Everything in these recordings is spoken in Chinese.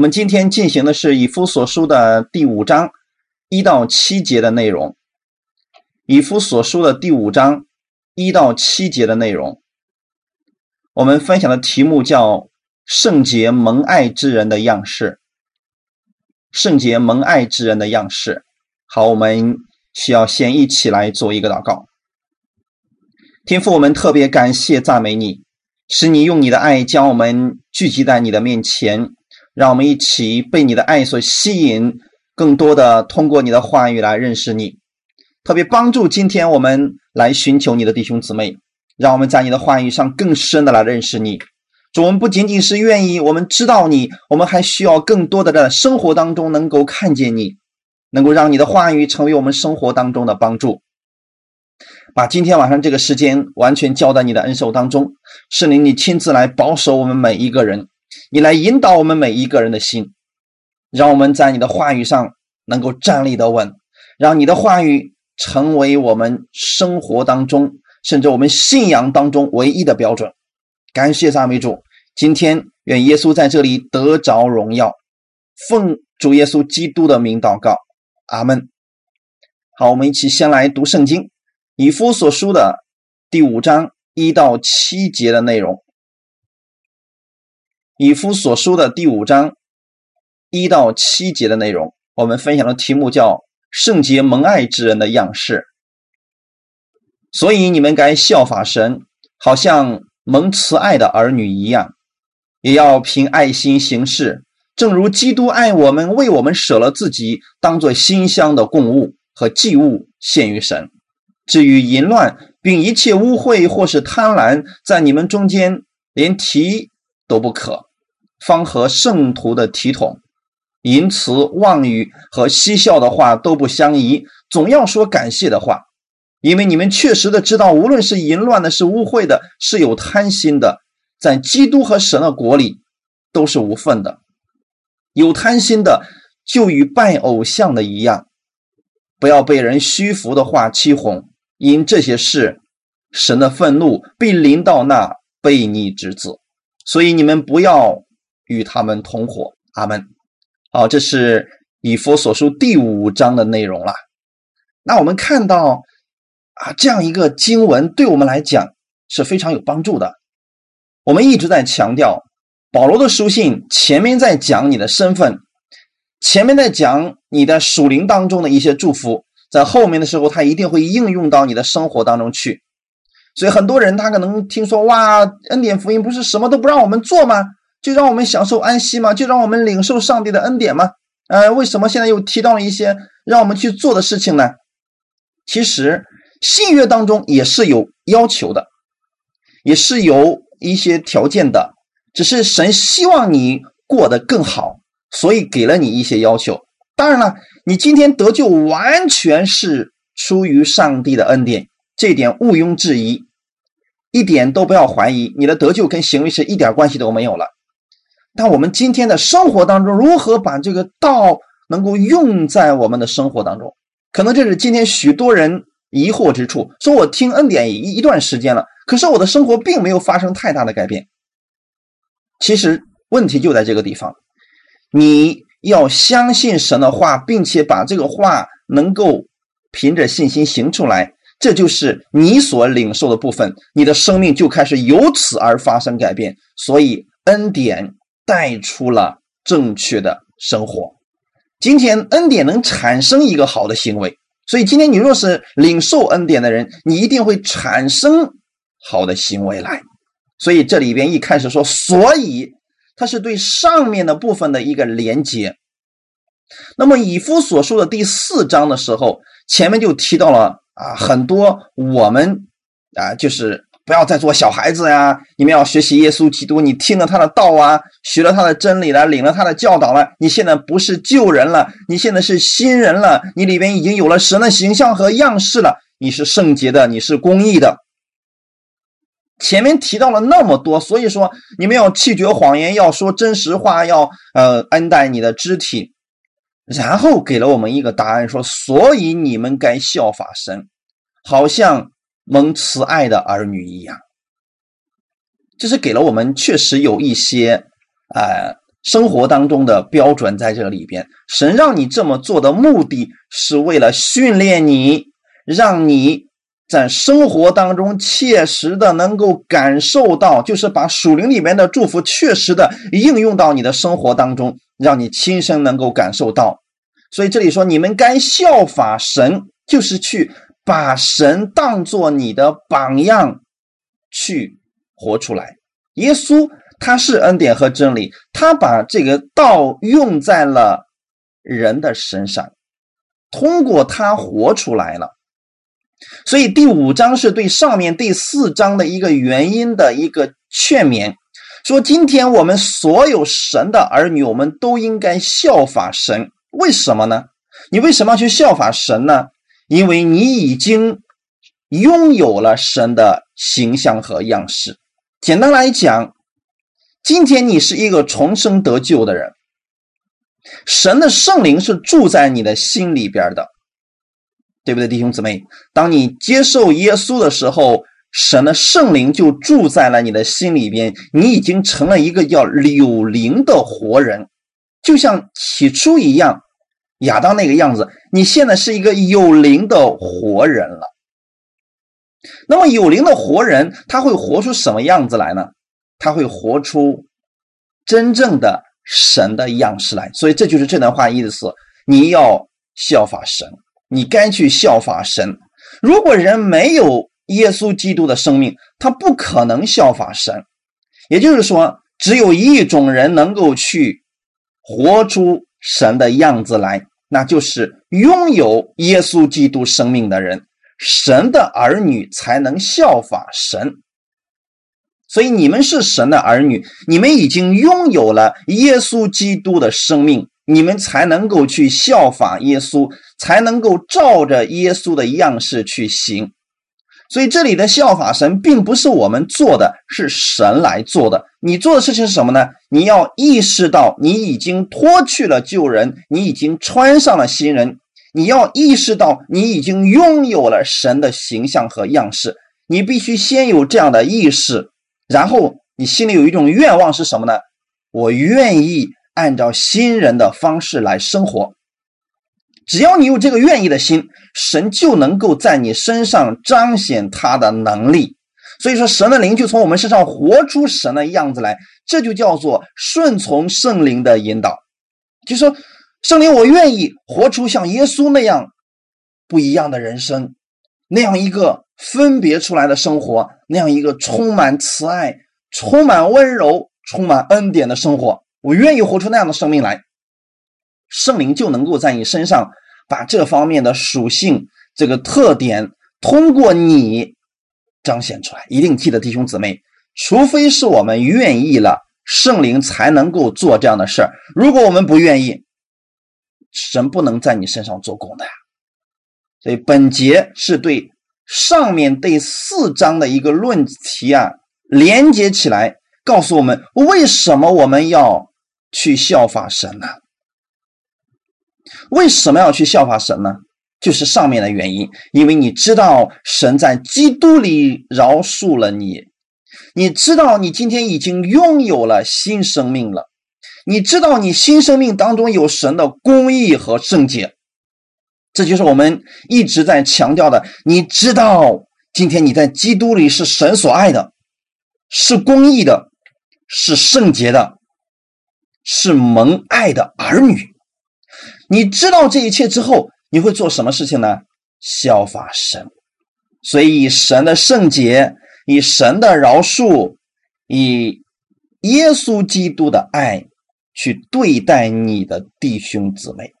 我们今天进行的是以夫所书的第五章一到七节的内容。以夫所书的第五章一到七节的内容，我们分享的题目叫“圣洁蒙爱之人的样式”。圣洁蒙爱之人的样式。好，我们需要先一起来做一个祷告。天父，我们特别感谢赞美你，使你用你的爱将我们聚集在你的面前，让我们一起被你的爱所吸引，更多的通过你的话语来认识你。特别帮助今天我们来寻求你的弟兄姊妹，让我们在你的话语上更深的来认识你。主，我们不仅仅是愿意，我们知道你，我们还需要更多的在生活当中能够看见你，能够让你的话语成为我们生活当中的帮助。把今天晚上这个时间完全交在你的恩手当中，圣灵，你亲自来保守我们每一个人，你来引导我们每一个人的心，让我们在你的话语上能够站立得稳，让你的话语成为我们生活当中，甚至我们信仰当中唯一的标准。感谢赞美主，今天愿耶稣在这里得着荣耀，奉主耶稣基督的名祷告，阿门。好，我们一起先来读圣经。以夫所书的第五章一到七节的内容。以夫所书的第五章一到七节的内容，我们分享的题目叫“圣洁蒙爱之人的样式”。所以你们该效法神，好像蒙慈爱的儿女一样，也要凭爱心行事，正如基督爱我们，为我们舍了自己，当做馨香的供物和祭物献于神。至于淫乱，并一切污秽或是贪婪，在你们中间连提都不可，方和圣徒的体统。淫词妄语和嬉笑的话都不相宜，总要说感谢的话，因为你们确实的知道，无论是淫乱的，是污秽的，是有贪心的，在基督和神的国里都是无份的。有贪心的，就与拜偶像的一样，不要被人虚浮的话欺哄。因这些事，神的愤怒必临到那悖逆之子，所以你们不要与他们同伙。阿门。好，这是以佛所书第五章的内容了。那我们看到啊，这样一个经文对我们来讲是非常有帮助的。我们一直在强调，保罗的书信前面在讲你的身份，前面在讲你的属灵当中的一些祝福。在后面的时候，他一定会应用到你的生活当中去。所以很多人他可能听说哇，恩典福音不是什么都不让我们做吗？就让我们享受安息吗？就让我们领受上帝的恩典吗？呃，为什么现在又提到了一些让我们去做的事情呢？其实信约当中也是有要求的，也是有一些条件的，只是神希望你过得更好，所以给了你一些要求。当然了。你今天得救完全是出于上帝的恩典，这点毋庸置疑，一点都不要怀疑。你的得救跟行为是一点关系都没有了。但我们今天的生活当中，如何把这个道能够用在我们的生活当中？可能这是今天许多人疑惑之处。说我听恩典一一段时间了，可是我的生活并没有发生太大的改变。其实问题就在这个地方，你。要相信神的话，并且把这个话能够凭着信心行出来，这就是你所领受的部分，你的生命就开始由此而发生改变。所以恩典带出了正确的生活。今天恩典能产生一个好的行为，所以今天你若是领受恩典的人，你一定会产生好的行为来。所以这里边一开始说，所以。它是对上面的部分的一个连接。那么以夫所说的第四章的时候，前面就提到了啊，很多我们啊，就是不要再做小孩子呀，你们要学习耶稣基督，你听了他的道啊，学了他的真理了，领了他的教导了，你现在不是旧人了，你现在是新人了，你里边已经有了神的形象和样式了，你是圣洁的，你是公义的。前面提到了那么多，所以说你们要弃绝谎言，要说真实话，要呃恩待你的肢体，然后给了我们一个答案，说所以你们该效法神，好像蒙慈爱的儿女一样。这是给了我们确实有一些呃生活当中的标准在这里边。神让你这么做的目的是为了训练你，让你在生活当中切实的能够感受到，就是把属灵里面的祝福确实的应用到你的生活当中，让你亲身能够感受到。所以这里说，你们该效法神，就是去把神当做你的榜样去活出来。耶稣他是恩典和真理，他把这个道用在了人的身上，通过他活出来了。所以第五章是对上面第四章的一个原因的一个劝勉，说今天我们所有神的儿女，我们都应该效法神。为什么呢？你为什么要去效法神呢？因为你已经拥有了神的形象和样式。简单来讲，今天你是一个重生得救的人，神的圣灵是住在你的心里边的，对不对，弟兄姊妹？当你接受耶稣的时候，神的圣灵就住在了你的心里边，你已经成了一个叫柳灵的活人。就像起初一样，亚当那个样子，你现在是一个有灵的活人了。那么有灵的活人，他会活出什么样子来呢？他会活出真正的神的样式来。所以这就是这段话意思：你要效法神，你该去效法神。如果人没有耶稣基督的生命，他不可能效法神。也就是说，只有一种人能够去。活出神的样子来，那就是拥有耶稣基督生命的人，神的儿女才能效法神。所以你们是神的儿女，你们已经拥有了耶稣基督的生命，你们才能够去效法耶稣，才能够照着耶稣的样式去行。所以这里的效法神，并不是我们做的，是神来做的。你做的事情是什么呢？你要意识到你已经脱去了旧人，你已经穿上了新人。你要意识到你已经拥有了神的形象和样式。你必须先有这样的意识，然后你心里有一种愿望是什么呢？我愿意按照新人的方式来生活。只要你有这个愿意的心，神就能够在你身上彰显他的能力。所以说，神的灵就从我们身上活出神的样子来，这就叫做顺从圣灵的引导。就说圣灵，我愿意活出像耶稣那样不一样的人生，那样一个分别出来的生活，那样一个充满慈爱、充满温柔、充满恩典的生活。我愿意活出那样的生命来，圣灵就能够在你身上。把这方面的属性、这个特点通过你彰显出来，一定记得，弟兄姊妹，除非是我们愿意了，圣灵才能够做这样的事儿。如果我们不愿意，神不能在你身上做工的呀。所以本节是对上面第四章的一个论题啊连接起来，告诉我们为什么我们要去效法神呢？为什么要去效法神呢？就是上面的原因，因为你知道神在基督里饶恕了你，你知道你今天已经拥有了新生命了，你知道你新生命当中有神的公义和圣洁，这就是我们一直在强调的。你知道今天你在基督里是神所爱的，是公义的，是圣洁的，是蒙爱的儿女。你知道这一切之后，你会做什么事情呢？效法神，所以以神的圣洁，以神的饶恕，以耶稣基督的爱去对待你的弟兄姊妹。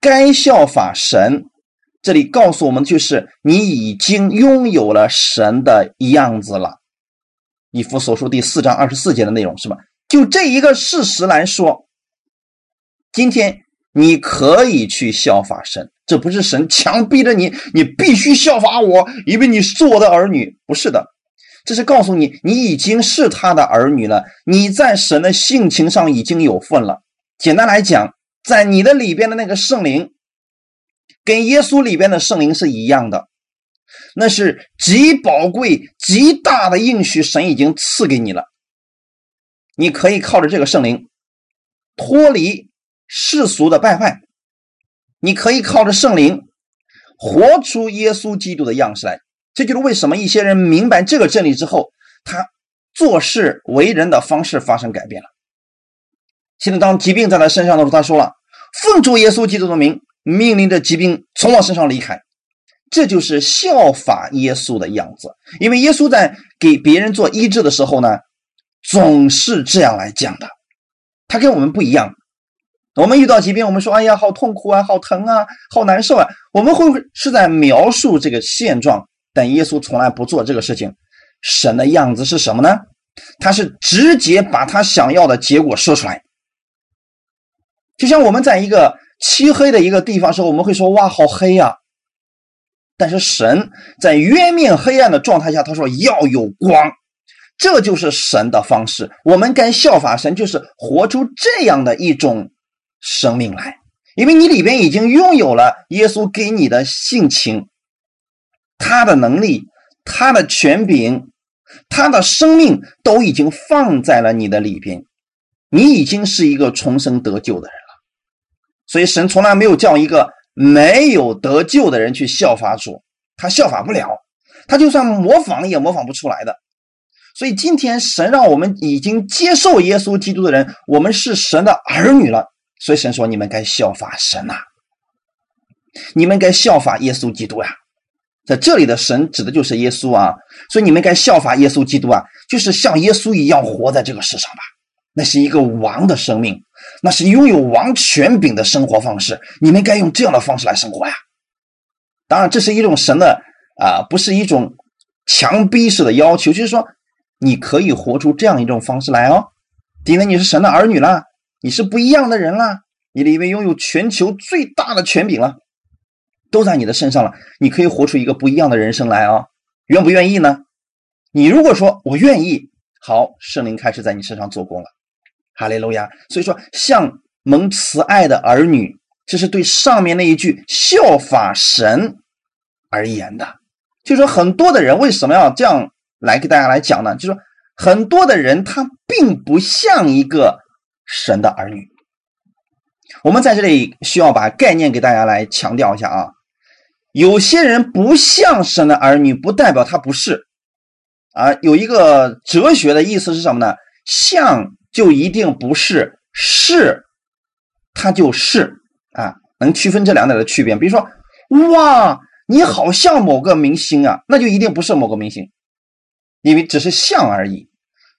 该效法神，这里告诉我们，就是你已经拥有了神的样子了。以弗所书第四章二十四节的内容是吧？就这一个事实来说，今天。你可以去效法神，这不是神强逼着你，你必须效法我，因为你是我的儿女。不是的，这是告诉你，你已经是他的儿女了，你在神的性情上已经有份了。简单来讲，在你的里边的那个圣灵，跟耶稣里边的圣灵是一样的，那是极宝贵、极大的应许，神已经赐给你了。你可以靠着这个圣灵。脱离世俗的败坏，你可以靠着圣灵活出耶稣基督的样式来。这就是为什么一些人明白这个真理之后，他做事为人的方式发生改变了。现在当疾病在他身上的时候，他说了：“奉主耶稣基督的名，命令这疾病从我身上离开。”这就是效法耶稣的样子。因为耶稣在给别人做医治的时候呢，总是这样来讲的。他跟我们不一样。我们遇到疾病，我们说：“哎呀，好痛苦啊，好疼啊，好难受啊。”我们会是在描述这个现状。但耶稣从来不做这个事情。神的样子是什么呢？他是直接把他想要的结果说出来。就像我们在一个漆黑的一个地方时候，我们会说：“哇，好黑呀！”但是神在渊面黑暗的状态下，他说要有光。这就是神的方式。我们该效法神，就是活出这样的一种生命来，因为你里边已经拥有了耶稣给你的性情。他的能力、他的权柄、他的生命都已经放在了你的里边，你已经是一个重生得救的人了。所以神从来没有叫一个没有得救的人去效法主，他效法不了，他就算模仿也模仿不出来的。所以今天神让我们已经接受耶稣基督的人，我们是神的儿女了。所以神说：“你们该效法神呐，你们该效法耶稣基督呀。”在这里的神指的就是耶稣啊，所以你们该效法耶稣基督啊，就是像耶稣一样活在这个世上吧。那是一个王的生命，那是拥有王权柄的生活方式。你们该用这样的方式来生活呀。当然，这是一种神的啊，不是一种强逼式的要求，就是说你可以活出这样一种方式来哦。因为你是神的儿女了，你是不一样的人了，你里面拥有全球最大的权柄了。都在你的身上了，你可以活出一个不一样的人生来啊！愿不愿意呢？你如果说我愿意，好，圣灵开始在你身上做工了，哈利路亚！所以说，像蒙慈爱的儿女，这是对上面那一句效法神而言的。就说很多的人为什么要这样来给大家来讲呢？就说很多的人他并不像一个神的儿女。我们在这里需要把概念给大家来强调一下啊。有些人不像神的儿女，不代表他不是啊。有一个哲学的意思是什么呢？像就一定不是，是他就是啊。能区分这两点的区别。比如说，哇，你好像某个明星啊，那就一定不是某个明星，因为只是像而已。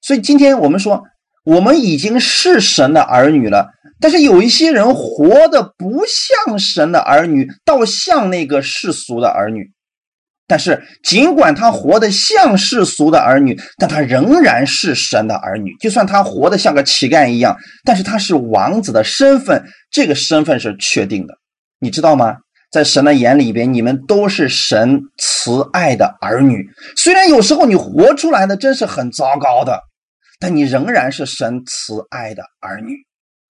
所以今天我们说，我们已经是神的儿女了。但是有一些人活的不像神的儿女，倒像那个世俗的儿女。但是尽管他活得像世俗的儿女，但他仍然是神的儿女。就算他活得像个乞丐一样，但是他是王子的身份，这个身份是确定的。你知道吗？在神的眼里边，你们都是神慈爱的儿女。虽然有时候你活出来的真是很糟糕的，但你仍然是神慈爱的儿女。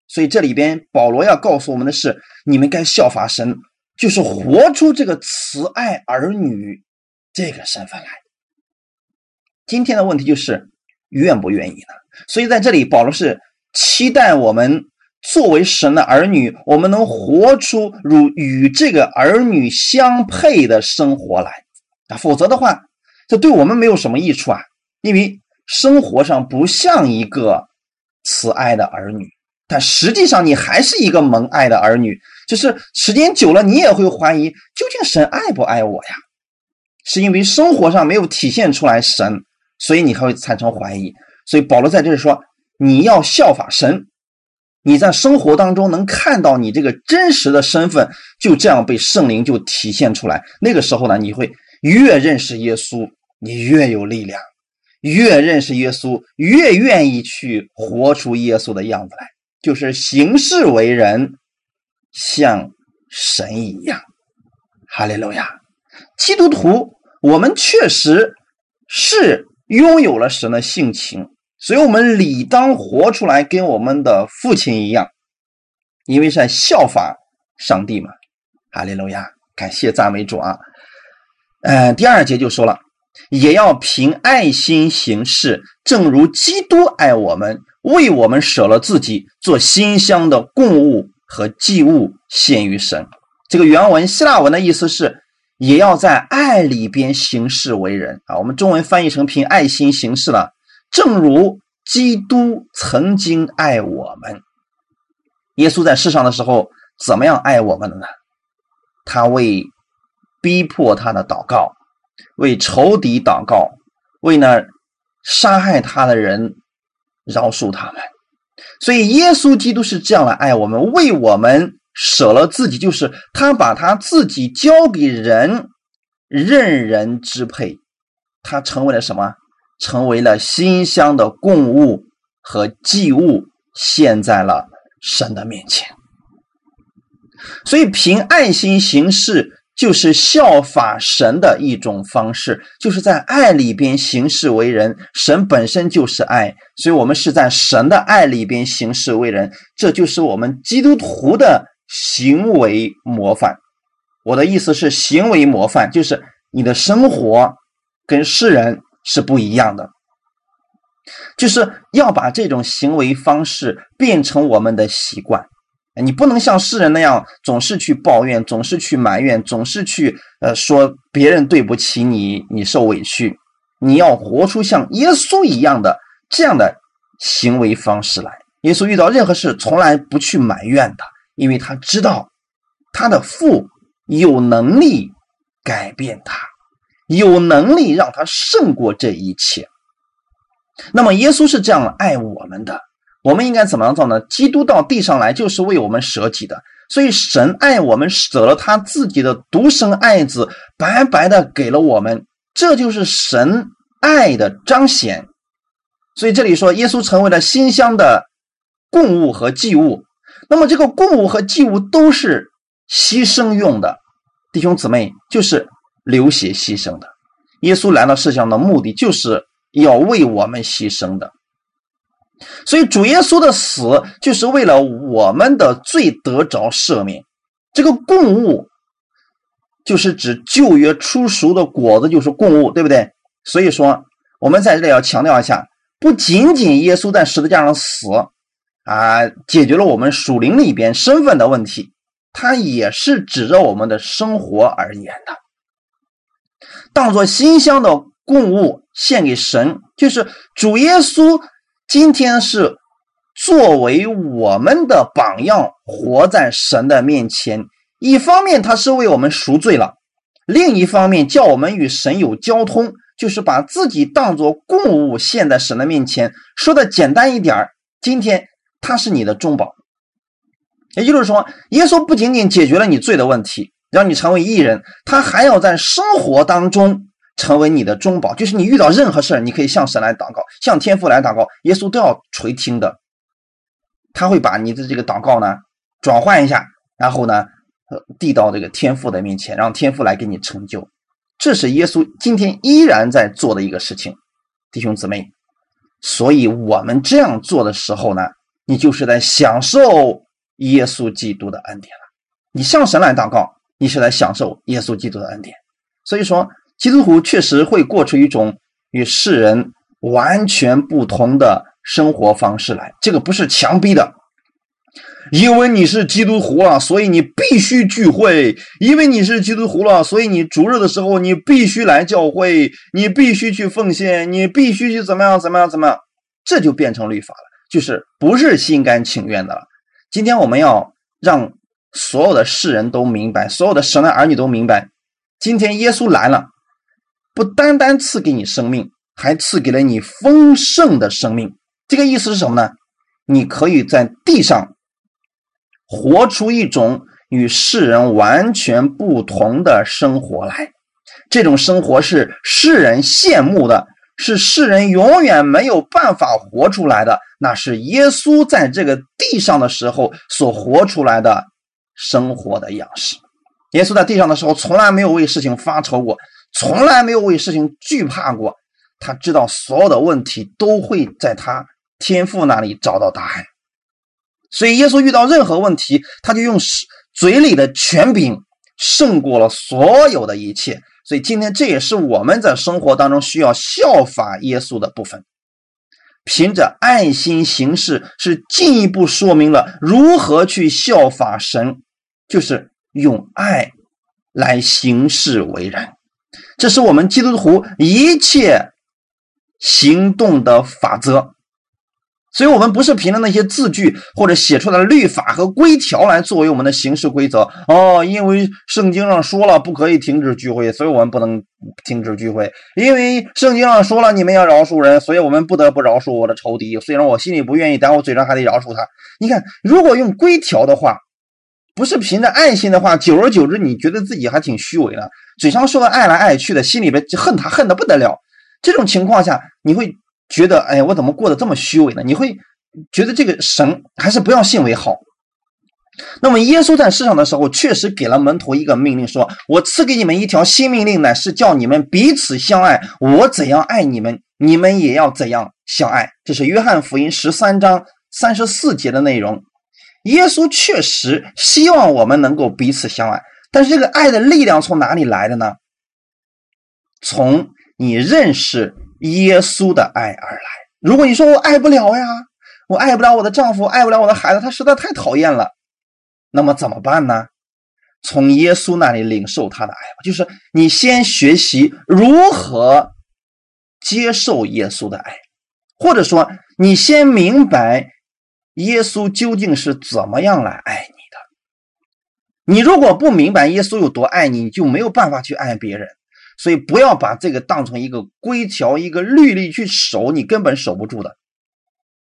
所以这里边保罗要告诉我们的是，你们该效法神，就是活出这个慈爱儿女这个身份来。今天的问题就是愿不愿意呢？所以在这里，保罗是期待我们作为神的儿女，我们能活出如与这个儿女相配的生活来啊，否则的话，这对我们没有什么益处啊，因为生活上不像一个慈爱的儿女。但实际上，你还是一个蒙爱的儿女。就是时间久了，你也会怀疑，究竟神爱不爱我呀？是因为生活上没有体现出来神，所以你还会产生怀疑。所以保罗在这里说，你要效法神，你在生活当中能看到你这个真实的身份，就这样被圣灵就体现出来。那个时候呢，你会越认识耶稣，你越有力量；越认识耶稣，越愿意去活出耶稣的样子来。就是行事为人像神一样，哈利路亚！基督徒，我们确实是拥有了神的性情，所以我们理当活出来，跟我们的父亲一样，因为是在效法上帝嘛，哈利路亚！感谢赞美主啊！嗯，第二节就说了，也要凭爱心行事，正如基督爱我们。为我们舍了自己，做馨香的供物和祭物献于神。这个原文希腊文的意思是，也要在爱里边行事为人啊。我们中文翻译成凭爱心行事了，正如基督曾经爱我们。耶稣在世上的时候，怎么样爱我们的呢？他为逼迫他的祷告，为仇敌祷告，为那杀害他的人饶恕他们。所以，耶稣基督是这样来爱我们，为我们舍了自己，就是他把他自己交给人，任人支配。他成为了什么？成为了馨香的供物和祭物，献在了神的面前。所以，凭爱心行事，就是效法神的一种方式，就是在爱里边行事为人。神本身就是爱，所以我们是在神的爱里边行事为人，这就是我们基督徒的行为模范。我的意思是，行为模范就是你的生活跟世人是不一样的，就是要把这种行为方式变成我们的习惯。你不能像世人那样总是去抱怨，总是去埋怨，总是去呃说别人对不起你，你受委屈。你要活出像耶稣一样的这样的行为方式来。耶稣遇到任何事从来不去埋怨的，因为他知道他的父有能力改变他，有能力让他胜过这一切。那么耶稣是这样爱我们的。我们应该怎么样做呢？基督到地上来就是为我们舍己的，所以神爱我们，舍了他自己的独生爱子，白白的给了我们，这就是神爱的彰显。所以这里说，耶稣成为了馨香的供物和祭物。那么这个供物和祭物都是牺牲用的，弟兄姊妹，就是流血牺牲的。耶稣来到世上的目的，就是要为我们牺牲的。所以主耶稣的死就是为了我们的罪得着赦免。这个供物就是指旧约出熟的果子，就是供物，对不对？所以说，我们在这里要强调一下，不仅仅耶稣在十字架上死啊，解决了我们属灵里边身份的问题，他也是指着我们的生活而言的，当做馨香的供物献给神，就是主耶稣。今天是作为我们的榜样，活在神的面前。一方面，他是为我们赎罪了；另一方面，叫我们与神有交通，就是把自己当作供物献在神的面前。说的简单一点儿今天他是你的中保，也就是说，耶稣不仅仅解决了你罪的问题，让你成为义人，他还要在生活当中。成为你的中保，就是你遇到任何事儿，你可以向神来祷告，向天父来祷告，耶稣都要垂听的。他会把你的这个祷告呢转换一下，然后呢，呃，递到这个天父的面前，让天父来给你成就。这是耶稣今天依然在做的一个事情，弟兄姊妹。所以我们这样做的时候呢，你就是在享受耶稣基督的恩典了。你向神来祷告，你是在享受耶稣基督的恩典。所以说。基督徒确实会过出一种与世人完全不同的生活方式来，这个不是强逼的。因为你是基督徒了，所以你必须聚会；因为你是基督徒了，所以你主日的时候你必须来教会，你必须去奉献，你必须去怎么样怎么样怎么样，这就变成律法了，就是不是心甘情愿的了。今天我们要让所有的世人都明白，所有的神的儿女都明白，今天耶稣来了。不单单赐给你生命，还赐给了你丰盛的生命。这个意思是什么呢？你可以在地上活出一种与世人完全不同的生活来。这种生活是世人羡慕的，是世人永远没有办法活出来的。那是耶稣在这个地上的时候所活出来的生活的样式。耶稣在地上的时候，从来没有为事情发愁过。从来没有为事情惧怕过，他知道所有的问题都会在他天父那里找到答案，所以耶稣遇到任何问题，他就用嘴里的权柄胜过了所有的一切。所以今天这也是我们在生活当中需要效法耶稣的部分。凭着爱心行事，是进一步说明了如何去效法神，就是用爱来行事为人。这是我们基督徒一切行动的法则。所以，我们不是凭着那些字句或者写出来的律法和规条来作为我们的行事规则哦。因为圣经上说了不可以停止聚会，所以我们不能停止聚会。因为圣经上说了你们要饶恕人，所以我们不得不饶恕我的仇敌。虽然我心里不愿意，但我嘴上还得饶恕他。你看，如果用规条的话，不是凭着爱心的话，久而久之，你觉得自己还挺虚伪的，嘴上说的爱来爱去的，心里边就恨他恨的不得了。这种情况下，你会。觉得哎，我怎么过得这么虚伪呢？你会觉得这个神还是不要信为好。那么耶稣在世上的时候，确实给了门徒一个命令，说：“我赐给你们一条新命令，乃是叫你们彼此相爱。我怎样爱你们，你们也要怎样相爱。”这是约翰福音十三章三十四节的内容。耶稣确实希望我们能够彼此相爱，但是这个爱的力量从哪里来的呢？从你认识。耶稣的爱而来。如果你说我爱不了呀，我爱不了我的丈夫，爱不了我的孩子，他实在太讨厌了，那么怎么办呢？从耶稣那里领受他的爱。就是你先学习如何接受耶稣的爱，或者说你先明白耶稣究竟是怎么样来爱你的。你如果不明白耶稣有多爱你，你就没有办法去爱别人。所以不要把这个当成一个规条、一个律例去守，你根本守不住的。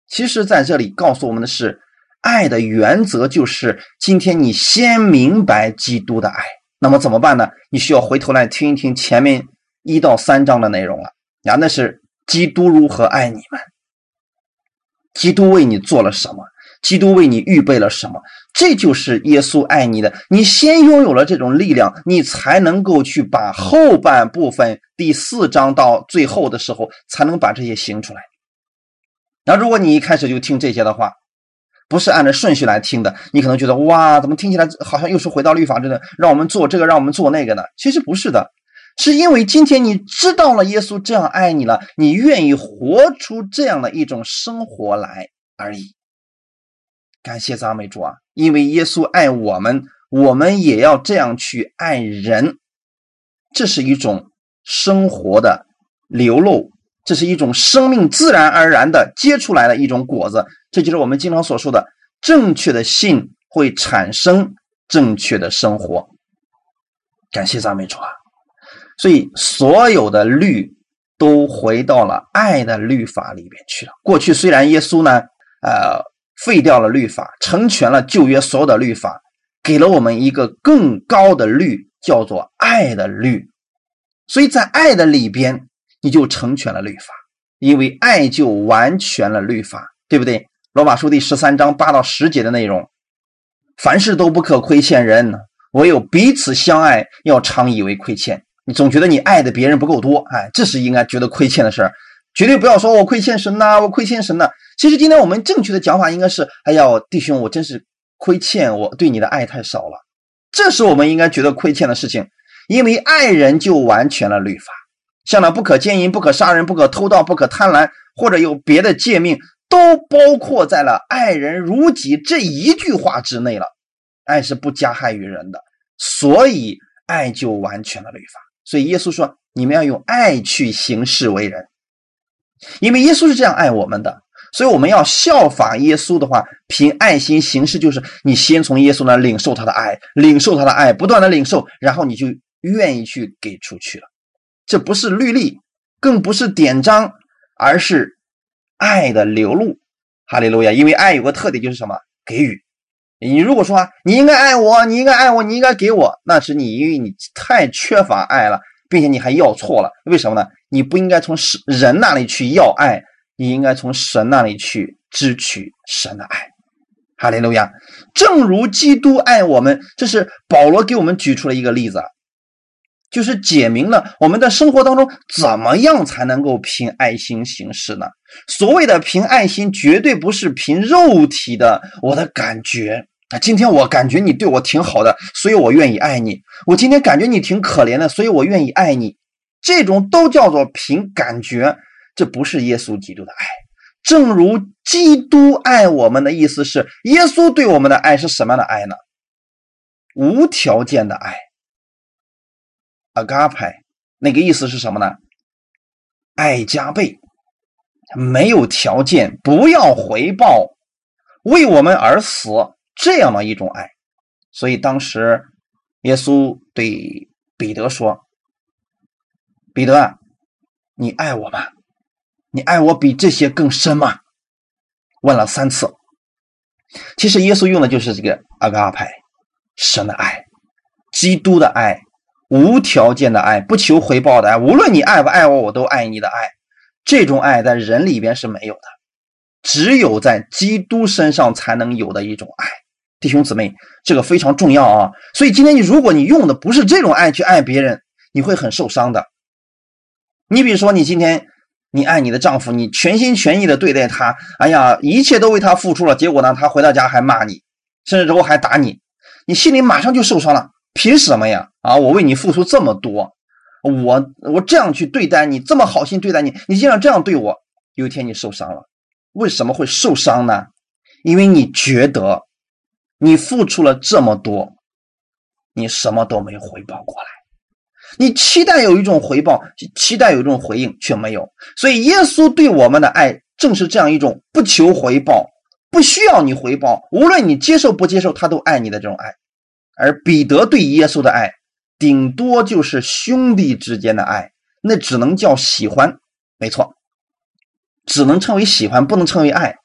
其实，在这里告诉我们的是，爱的原则就是今天你先明白基督的爱，那么怎么办呢？你需要回头来听一听前面一到三章的内容了。呀，那是基督如何爱你们，基督为你做了什么。基督为你预备了什么？这就是耶稣爱你的。你先拥有了这种力量，你才能够去把后半部分第四章到最后的时候，才能把这些行出来。那如果你一开始就听这些的话，不是按照顺序来听的，你可能觉得哇，怎么听起来好像又是回到律法这的，让我们做这个，让我们做那个呢？其实不是的，是因为今天你知道了耶稣这样爱你了，你愿意活出这样的一种生活来而已。感谢赞美主啊！因为耶稣爱我们，我们也要这样去爱人。这是一种生活的流露，这是一种生命自然而然的结出来的一种果子。这就是我们经常所说的：正确的信会产生正确的生活。感谢赞美主啊！所以所有的律都回到了爱的律法里边去了。过去虽然耶稣呢，呃。废掉了律法，成全了旧约所有的律法，给了我们一个更高的律，叫做爱的律。所以在爱的里边，你就成全了律法，因为爱就完全了律法，对不对？罗马书第十三章八到十节的内容，凡事都不可亏欠人，唯有彼此相爱，要常以为亏欠。你总觉得你爱的别人不够多，哎，这是应该觉得亏欠的事儿。绝对不要说我亏欠神呐，我亏欠神呐。其实今天我们正确的讲法应该是：哎呀，弟兄，我真是亏欠，我对你的爱太少了。这是我们应该觉得亏欠的事情，因为爱人就完全了律法，像那不可奸淫、不可杀人、不可偷盗、不可贪婪，或者有别的诫命，都包括在了“爱人如己”这一句话之内了。爱是不加害于人的，所以爱就完全了律法。所以耶稣说：“你们要用爱去行事为人。”因为耶稣是这样爱我们的，所以我们要效法耶稣的话，凭爱心行事，就是你先从耶稣那领受他的爱，领受他的爱，不断的领受，然后你就愿意去给出去了。这不是律例，更不是典章，而是爱的流露。哈利路亚！因为爱有个特点就是什么？给予。你如果说你应该爱我，你应该爱我，你应该给我，那是你因为你太缺乏爱了。并且你还要错了，为什么呢？你不应该从神人那里去要爱，你应该从神那里去支取神的爱。哈利路亚！正如基督爱我们，这是保罗给我们举出了一个例子，就是解明了我们的生活当中怎么样才能够凭爱心行事呢？所谓的凭爱心，绝对不是凭肉体的我的感觉。啊，今天我感觉你对我挺好的，所以我愿意爱你。我今天感觉你挺可怜的，所以我愿意爱你。这种都叫做凭感觉，这不是耶稣基督的爱。正如基督爱我们的意思是，耶稣对我们的爱是什么样的爱呢？无条件的爱。阿嘎派那个意思是什么呢？爱加倍，没有条件，不要回报，为我们而死，这样的一种爱。所以当时耶稣对彼得说：“彼得啊，你爱我吗？你爱我比这些更深吗？”问了三次。其实耶稣用的就是这个阿嘎派，神的爱，基督的爱。无条件的爱，不求回报的爱，无论你爱不爱我，我都爱你的爱。这种爱在人里边是没有的，只有在基督身上才能有的一种爱。弟兄姊妹，这个非常重要啊！所以今天你如果你用的不是这种爱去爱别人，你会很受伤的。你比如说，你今天你爱你的丈夫，你全心全意的对待他，哎呀，一切都为他付出了，结果呢，他回到家还骂你，甚至之后还打你，你心里马上就受伤了。凭什么呀？啊，我为你付出这么多，我我这样去对待你，这么好心对待你，你竟然这样对我，有一天你受伤了，为什么会受伤呢？因为你觉得你付出了这么多，你什么都没回报过来，你期待有一种回报，期待有一种回应，却没有。所以耶稣对我们的爱正是这样一种不求回报，不需要你回报，无论你接受不接受，他都爱你的这种爱。而彼得对耶稣的爱，顶多就是兄弟之间的爱，那只能叫喜欢，没错，只能称为喜欢，不能称为爱。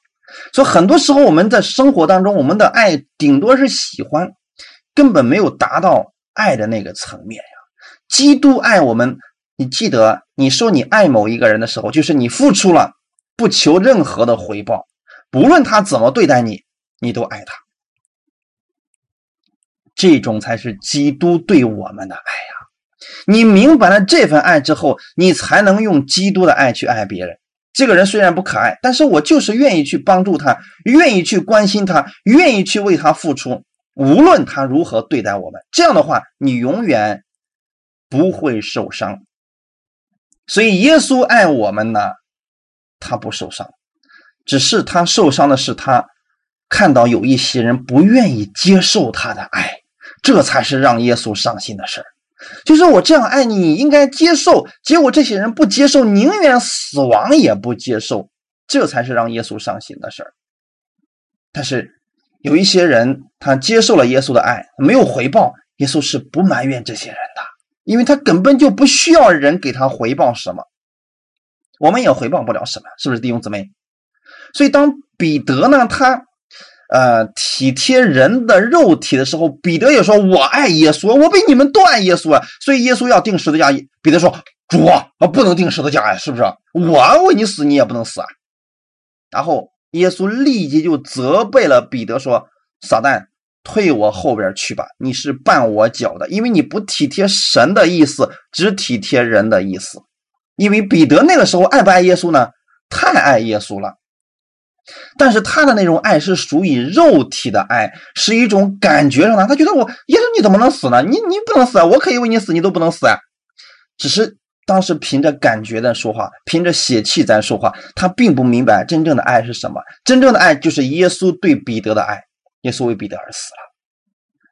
所以很多时候我们在生活当中，我们的爱顶多是喜欢，根本没有达到爱的那个层面呀。基督爱我们，你记得你说你爱某一个人的时候，就是你付出了，不求任何的回报，不论他怎么对待你，你都爱他。这种才是基督对我们的爱呀！你明白了这份爱之后，你才能用基督的爱去爱别人。这个人虽然不可爱，但是我就是愿意去帮助他，愿意去关心他，愿意去为他付出，无论他如何对待我们。这样的话，你永远不会受伤。所以，耶稣爱我们呢，他不受伤，只是他受伤的是他看到有一些人不愿意接受他的爱。这才是让耶稣伤心的事，就是我这样爱你，你应该接受。结果这些人不接受，宁愿死亡也不接受，这才是让耶稣伤心的事。但是有一些人，他接受了耶稣的爱，没有回报，耶稣是不埋怨这些人的，因为他根本就不需要人给他回报什么，我们也回报不了什么，是不是弟兄姊妹？所以当彼得呢，他。呃，体贴人的肉体的时候，彼得也说：“我爱耶稣，我比你们都爱耶稣啊！”所以耶稣要定十字架，彼得说：“主啊，不能定十字架呀，是不是？我为你死，你也不能死啊！”然后耶稣立即就责备了彼得说：“撒旦，退我后边去吧！你是绊我脚的，因为你不体贴神的意思，只体贴人的意思。因为彼得那个时候爱不爱耶稣呢？太爱耶稣了。”但是他的那种爱是属于肉体的爱，是一种感觉上的。他觉得我耶稣你怎么能死呢？你你不能死啊！我可以为你死，你都不能死啊！只是当时凭着感觉在说话，凭着血气在说话，他并不明白真正的爱是什么。真正的爱就是耶稣对彼得的爱，耶稣为彼得而死了。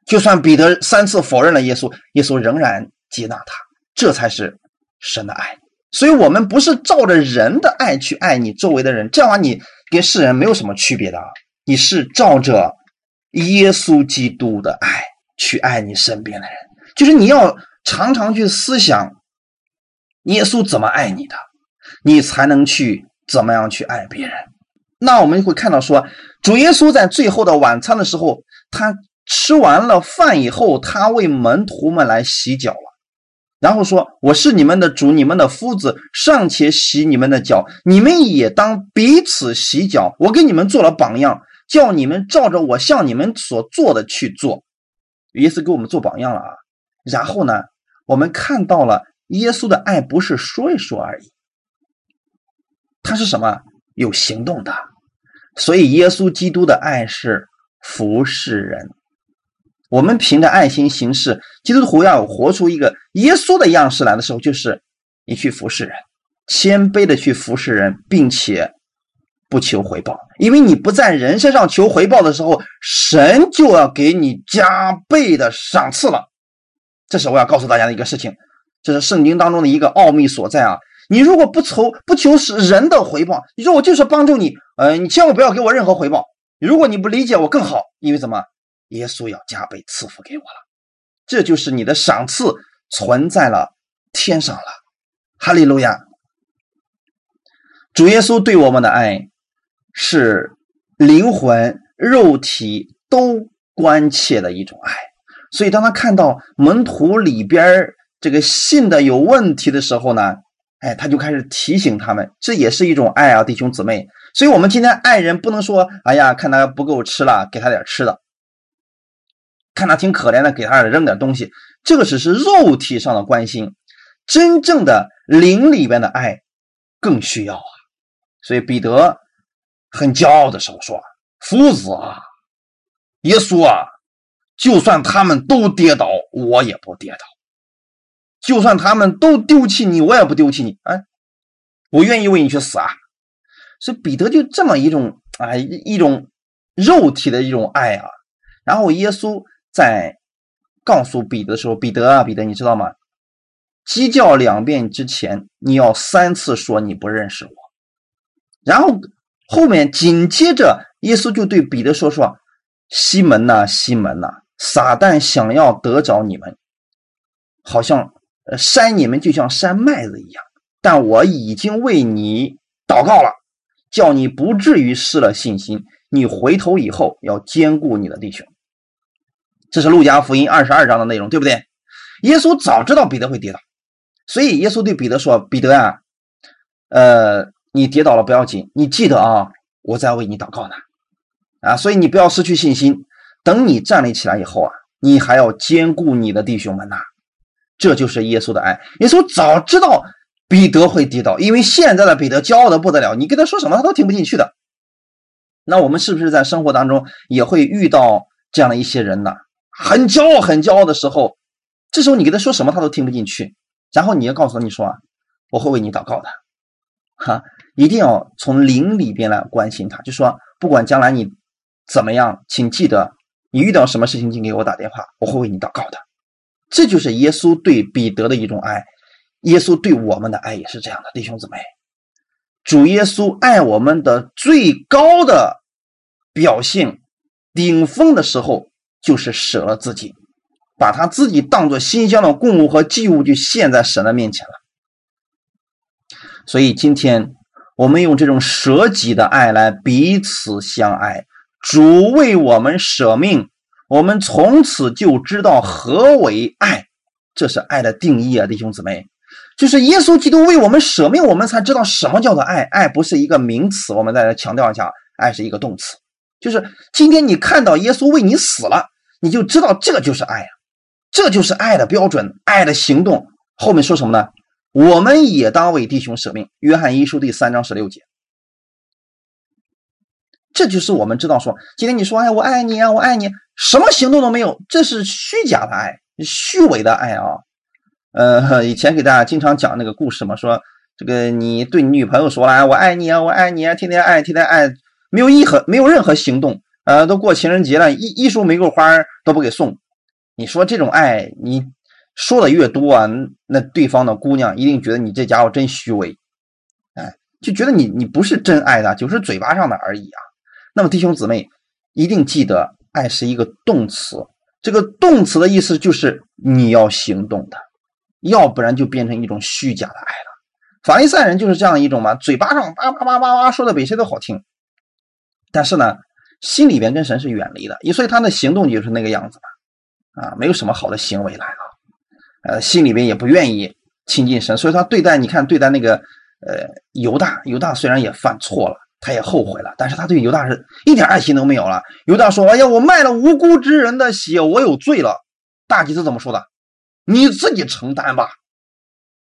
就算彼得三次否认了耶稣，耶稣仍然接纳他，这才是神的爱。所以，我们不是照着人的爱去爱你周围的人，这样你。跟世人没有什么区别的！你是照着耶稣基督的爱去爱你身边的人，就是你要常常去思想耶稣怎么爱你的，你才能去怎么样去爱别人。那我们会看到说，主耶稣在最后的晚餐的时候，他吃完了饭以后，他为门徒们来洗脚了。然后说：“我是你们的主，你们的夫子，尚且洗你们的脚，你们也当彼此洗脚。我给你们做了榜样，叫你们照着我向你们所做的去做。耶稣给我们做榜样了啊！然后呢，我们看到了耶稣的爱不是说一说而已，他是什么？有行动的。所以耶稣基督的爱是服侍人。”我们凭着爱心行事，基督徒要活出一个耶稣的样式来的时候，就是你去服侍人，谦卑的去服侍人，并且不求回报，因为你不在人身上求回报的时候，神就要给你加倍的赏赐了。这是我要告诉大家的一个事情，这是圣经当中的一个奥秘所在啊！你如果不求不求是人的回报，你说我就是帮助你，呃，你千万不要给我任何回报。如果你不理解我更好，因为怎么？耶稣要加倍赐福给我了，这就是你的赏赐存在了天上了。哈利路亚！主耶稣对我们的爱。是灵魂、肉体都关切的一种爱，所以当他看到门徒里边这个信的有问题的时候呢，哎，他就开始提醒他们，这也是一种爱啊，弟兄姊妹。所以，我们今天爱人不能说，哎呀，看他不够吃了，给他点吃的；看他挺可怜的，给他扔点东西。这个只是肉体上的关心，真正的灵里边的爱更需要啊。所以，彼得。很骄傲的时候说：“夫子啊，耶稣啊，就算他们都跌倒，我也不跌倒；就算他们都丢弃你，我也不丢弃你。哎，我愿意为你去死啊！”所以彼得就这么一种啊一种肉体的一种爱啊。然后耶稣在告诉彼得的时候：“彼得啊，彼得，你知道吗？鸡叫两遍之前，你要三次说你不认识我。”然后。后面紧接着，耶稣就对彼得说：“说西门呐，西门呐，撒旦想要得着你们，好像呃扇你们就像扇麦子一样。但我已经为你祷告了，叫你不至于失了信心。你回头以后要兼顾你的弟兄。”这是路加福音二十二章的内容，对不对？耶稣早知道彼得会跌倒，所以耶稣对彼得说：“彼得啊，呃。”你跌倒了不要紧，你记得啊，我在为你祷告呢，啊，所以你不要失去信心。等你站立起来以后啊，你还要兼顾你的弟兄们呐。这就是耶稣的爱。耶稣早知道彼得会跌倒，因为现在的彼得骄傲的不得了，你跟他说什么他都听不进去的。那我们是不是在生活当中也会遇到这样的一些人呢？很骄傲、很骄傲的时候，这时候你跟他说什么他都听不进去，然后你要告诉他，你说啊，我会为你祷告的，哈。一定要从灵里边来关心他，就说不管将来你怎么样，请记得你遇到什么事情，请给我打电话，我会为你祷告的。这就是耶稣对彼得的一种爱，耶稣对我们的爱也是这样的，弟兄姊妹。主耶稣爱我们的最高的表现，顶峰的时候就是舍了自己，把他自己当做新香的供物和祭物，就献在神的面前了。所以今天。我们用这种舍己的爱来彼此相爱，主为我们舍命，我们从此就知道何为爱。这是爱的定义啊，弟兄姊妹，就是耶稣基督为我们舍命，我们才知道什么叫做爱。爱不是一个名词，我们再来强调一下，爱是一个动词。就是今天你看到耶稣为你死了，你就知道这就是爱啊，这就是爱的标准，爱的行动。后面说什么呢？我们也当为弟兄舍命，约翰一书第三章十六节，这就是我们知道说，今天你说哎，我爱你啊，我爱你，什么行动都没有，这是虚假的爱，虚伪的爱啊。呃，以前给大家经常讲那个故事嘛，说这个你对你女朋友说了，我爱你啊，我爱你啊，天天爱，天天爱，没有一何没有任何行动，呃，都过情人节了，一一束玫瑰花都不给送，你说这种爱你？说的越多啊，那对方的姑娘一定觉得你这家伙真虚伪，哎，就觉得你你不是真爱的，就是嘴巴上的而已啊。那么弟兄姊妹一定记得，爱是一个动词，这个动词的意思就是你要行动的，要不然就变成一种虚假的爱了。法利赛人就是这样一种嘛，嘴巴上叭叭叭叭叭说的比谁都好听，但是呢，心里边跟神是远离的，所以他的行动就是那个样子，啊，没有什么好的行为来了。呃，心里边也不愿意亲近神，所以他对待你看对待那个呃犹大，犹大虽然也犯错了，他也后悔了，但是他对犹大是一点爱心都没有了。犹大说：“哎呀，我卖了无辜之人的血，我有罪了。”大祭司怎么说的？你自己承担吧。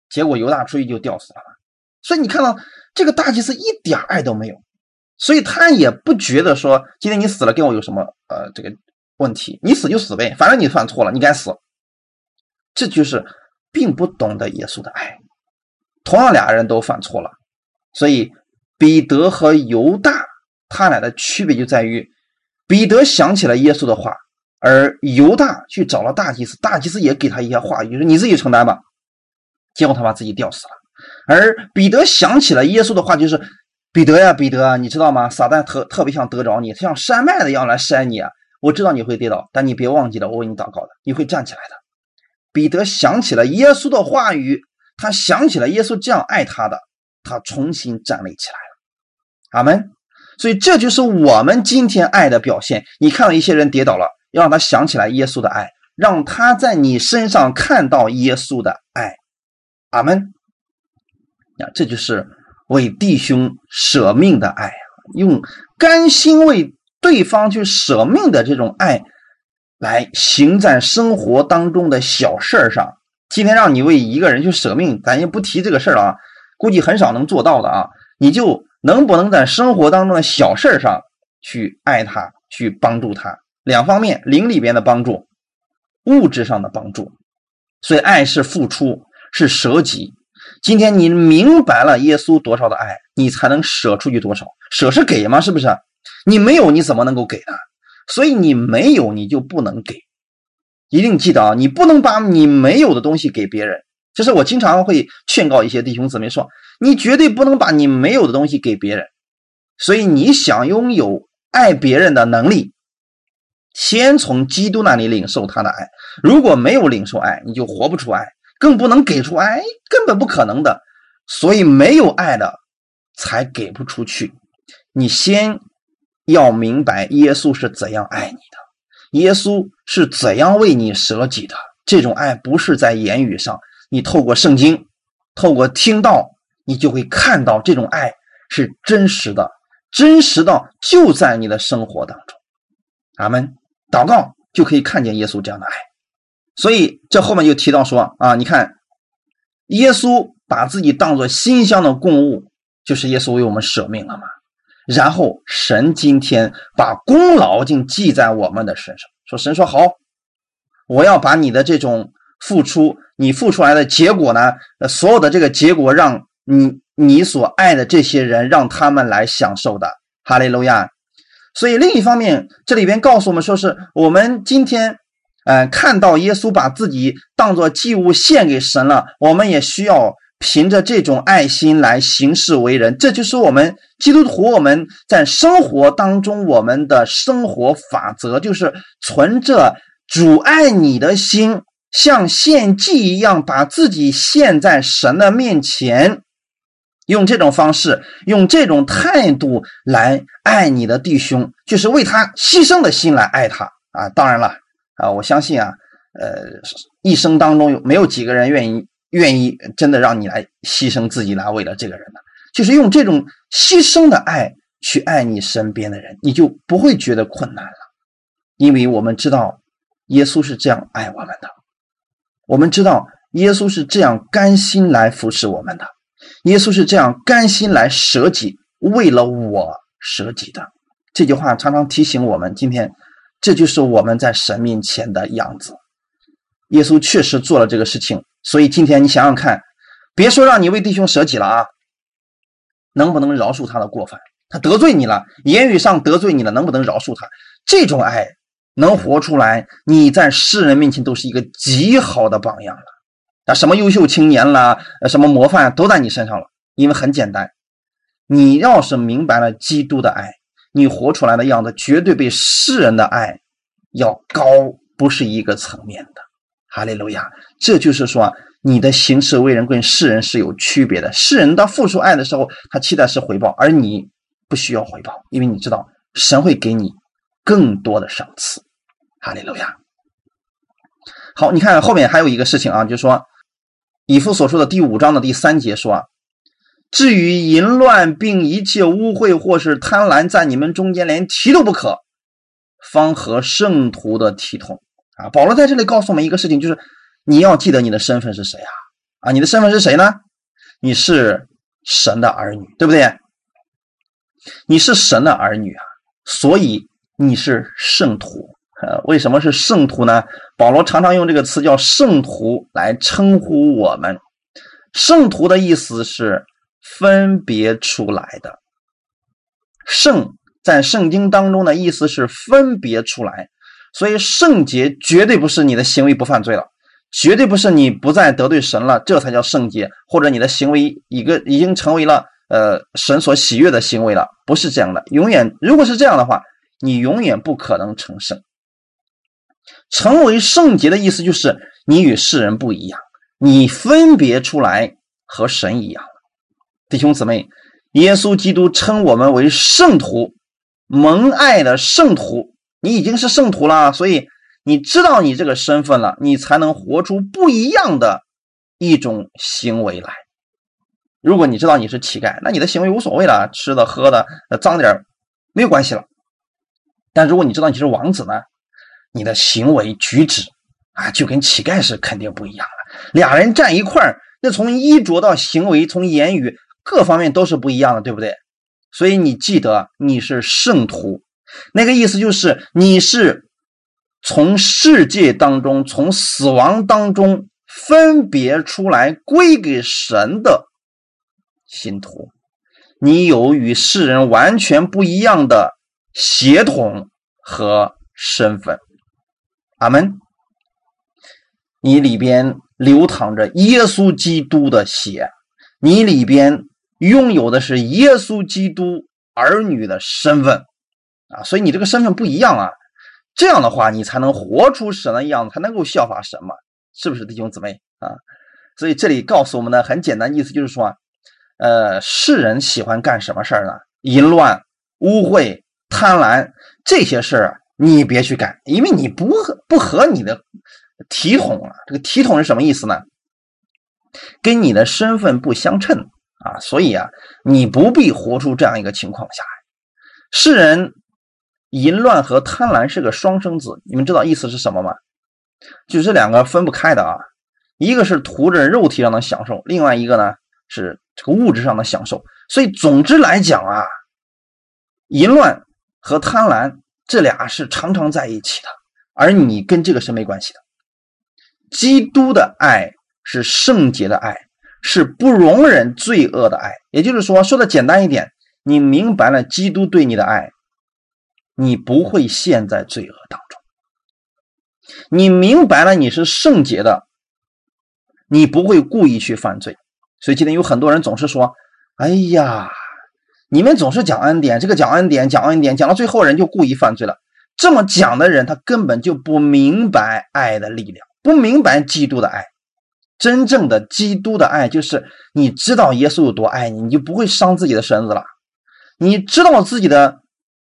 结果犹大出去就吊死了。所以你看到这个大祭司一点爱都没有，所以他也不觉得说今天你死了跟我有什么呃这个问题，你死就死呗，反正你犯错了，你该死。这就是并不懂得耶稣的爱，同样俩人都犯错了，所以彼得和犹大他俩的区别就在于，彼得想起了耶稣的话，而犹大去找了大祭司，大祭司也给他一些话语，说你自己承担吧。结果他把自己吊死了。而彼得想起了耶稣的话，就是彼得呀，彼得，你知道吗？撒旦特特别想得着你，他像山脉的一样来筛你啊。我知道你会跌倒，但你别忘记了，我为你祷告的，你会站起来的。彼得想起了耶稣的话语，他想起了耶稣这样爱他的，他重新站立起来了。阿门。所以这就是我们今天爱的表现。你看到一些人跌倒了，要让他想起来耶稣的爱，让他在你身上看到耶稣的爱。阿门。啊，这就是为弟兄舍命的爱啊，用甘心为对方去舍命的这种爱，来行在生活当中的小事儿上。今天让你为一个人去舍命，咱就不提这个事儿了啊，估计很少能做到的啊。你就能不能在生活当中的小事儿上去爱他，去帮助他？两方面，灵里边的帮助，物质上的帮助。所以，爱是付出，是舍己。今天你明白了耶稣多少的爱，你才能舍出去多少。舍是给吗？是不是？你没有，你怎么能够给呢？所以你没有，你就不能给。一定记得啊，你不能把你没有的东西给别人。这是我经常会劝告一些弟兄姊妹说：你绝对不能把你没有的东西给别人。所以你想拥有爱别人的能力，先从基督那里领受他的爱。如果没有领受爱，你就活不出爱。更不能给出爱，根本不可能的。所以没有爱的，才给不出去。你先要明白耶稣是怎样爱你的，耶稣是怎样为你舍己的。这种爱不是在言语上，你透过圣经，透过听到，你就会看到这种爱是真实的，真实的就在你的生活当中。阿门。祷告就可以看见耶稣这样的爱。所以这后面就提到说啊，你看，耶稣把自己当做馨香的供物，就是耶稣为我们舍命了嘛。然后神今天把功劳竟记在我们的身上，说神说好，我要把你的这种付出，你付出来的结果呢，所有的这个结果，让你你所爱的这些人，让他们来享受的。哈利路亚。所以另一方面，这里边告诉我们说，是我们今天。嗯，看到耶稣把自己当做祭物献给神了，我们也需要凭着这种爱心来行事为人。这就是我们基督徒我们在生活当中我们的生活法则，就是存着主爱你的心，像献祭一样，把自己献在神的面前，用这种方式，用这种态度来爱你的弟兄，就是为他牺牲的心来爱他啊！当然了。啊，我相信啊，呃，一生当中有没有几个人愿意愿意真的让你来牺牲自己来为了这个人呢？就是用这种牺牲的爱去爱你身边的人，你就不会觉得困难了，因为我们知道耶稣是这样爱我们的，我们知道耶稣是这样甘心来服侍我们的，耶稣是这样甘心来舍己为了我舍己的。这句话常常提醒我们，今天。这就是我们在神面前的样子。耶稣确实做了这个事情，所以今天你想想看，别说让你为弟兄舍己了啊，能不能饶恕他的过犯？他得罪你了，言语上得罪你了，能不能饶恕他？这种爱能活出来，你在世人面前都是一个极好的榜样了。啊，什么优秀青年啦，什么模范都在你身上了。因为很简单，你要是明白了基督的爱。你活出来的样子绝对比世人的爱要高，不是一个层面的。哈利路亚！这就是说，你的行事为人跟世人是有区别的。世人当付出爱的时候，他期待是回报，而你不需要回报，因为你知道神会给你更多的赏赐。哈利路亚！好，你看后面还有一个事情啊，就是说以父所说的第五章的第三节说啊。至于淫乱并一切污秽或是贪婪，在你们中间连提都不可，方合圣徒的体统啊！保罗在这里告诉我们一个事情，就是你要记得你的身份是谁啊？啊，你的身份是谁呢？你是神的儿女，对不对？你是神的儿女啊，所以你是圣徒。呃，为什么是圣徒呢？保罗常常用这个词叫圣徒来称呼我们。圣徒的意思是。分别出来的圣在圣经当中的意思是分别出来，所以圣洁绝对不是你的行为不犯罪了，绝对不是你不再得罪神了，这才叫圣洁，或者你的行为一个已经成为了呃神所喜悦的行为了，不是这样的。永远如果是这样的话，你永远不可能成圣。成为圣洁的意思就是你与世人不一样，你分别出来和神一样。弟兄姊妹，耶稣基督称我们为圣徒，蒙爱的圣徒。你已经是圣徒了，所以你知道你这个身份了，你才能活出不一样的一种行为来。如果你知道你是乞丐，那你的行为无所谓了，吃的喝的脏点没有关系了。但如果你知道你是王子呢？你的行为举止啊，就跟乞丐是肯定不一样的。俩人站一块儿，那从衣着到行为，从言语各方面都是不一样的，对不对？所以你记得你是圣徒，那个意思就是你是从世界当中、从死亡当中分别出来归给神的信徒。你有与世人完全不一样的血统和身份。阿门。你里边流淌着耶稣基督的血，你里边拥有的是耶稣基督儿女的身份啊，所以你这个身份不一样啊。这样的话，你才能活出神的样子，才能够效法神嘛，是不是弟兄姊妹啊？所以这里告诉我们的很简单意思就是说，呃，世人喜欢干什么事儿呢？淫乱、污秽、贪婪这些事儿。你别去干，因为你不不合你的体统啊。这个体统是什么意思呢？跟你的身份不相称啊，所以啊，你不必活出这样一个情况下来。世人淫乱和贪婪是个双生子，你们知道意思是什么吗？就这两个分不开的啊，一个是图着肉体上的享受，另外一个呢是这个物质上的享受。所以总之来讲啊，淫乱和贪婪。这俩是常常在一起的，而你跟这个是没关系的。基督的爱是圣洁的爱，是不容忍罪恶的爱。也就是说，说的简单一点，你明白了基督对你的爱，你不会陷在罪恶当中。你明白了你是圣洁的，你不会故意去犯罪。所以今天有很多人总是说：“哎呀。”你们总是讲恩典，这个讲恩典，讲恩典，讲到最后人就故意犯罪了。这么讲的人，他根本就不明白爱的力量，不明白基督的爱。真正的基督的爱，就是你知道耶稣有多爱你，你就不会伤自己的身子了。你知道自己的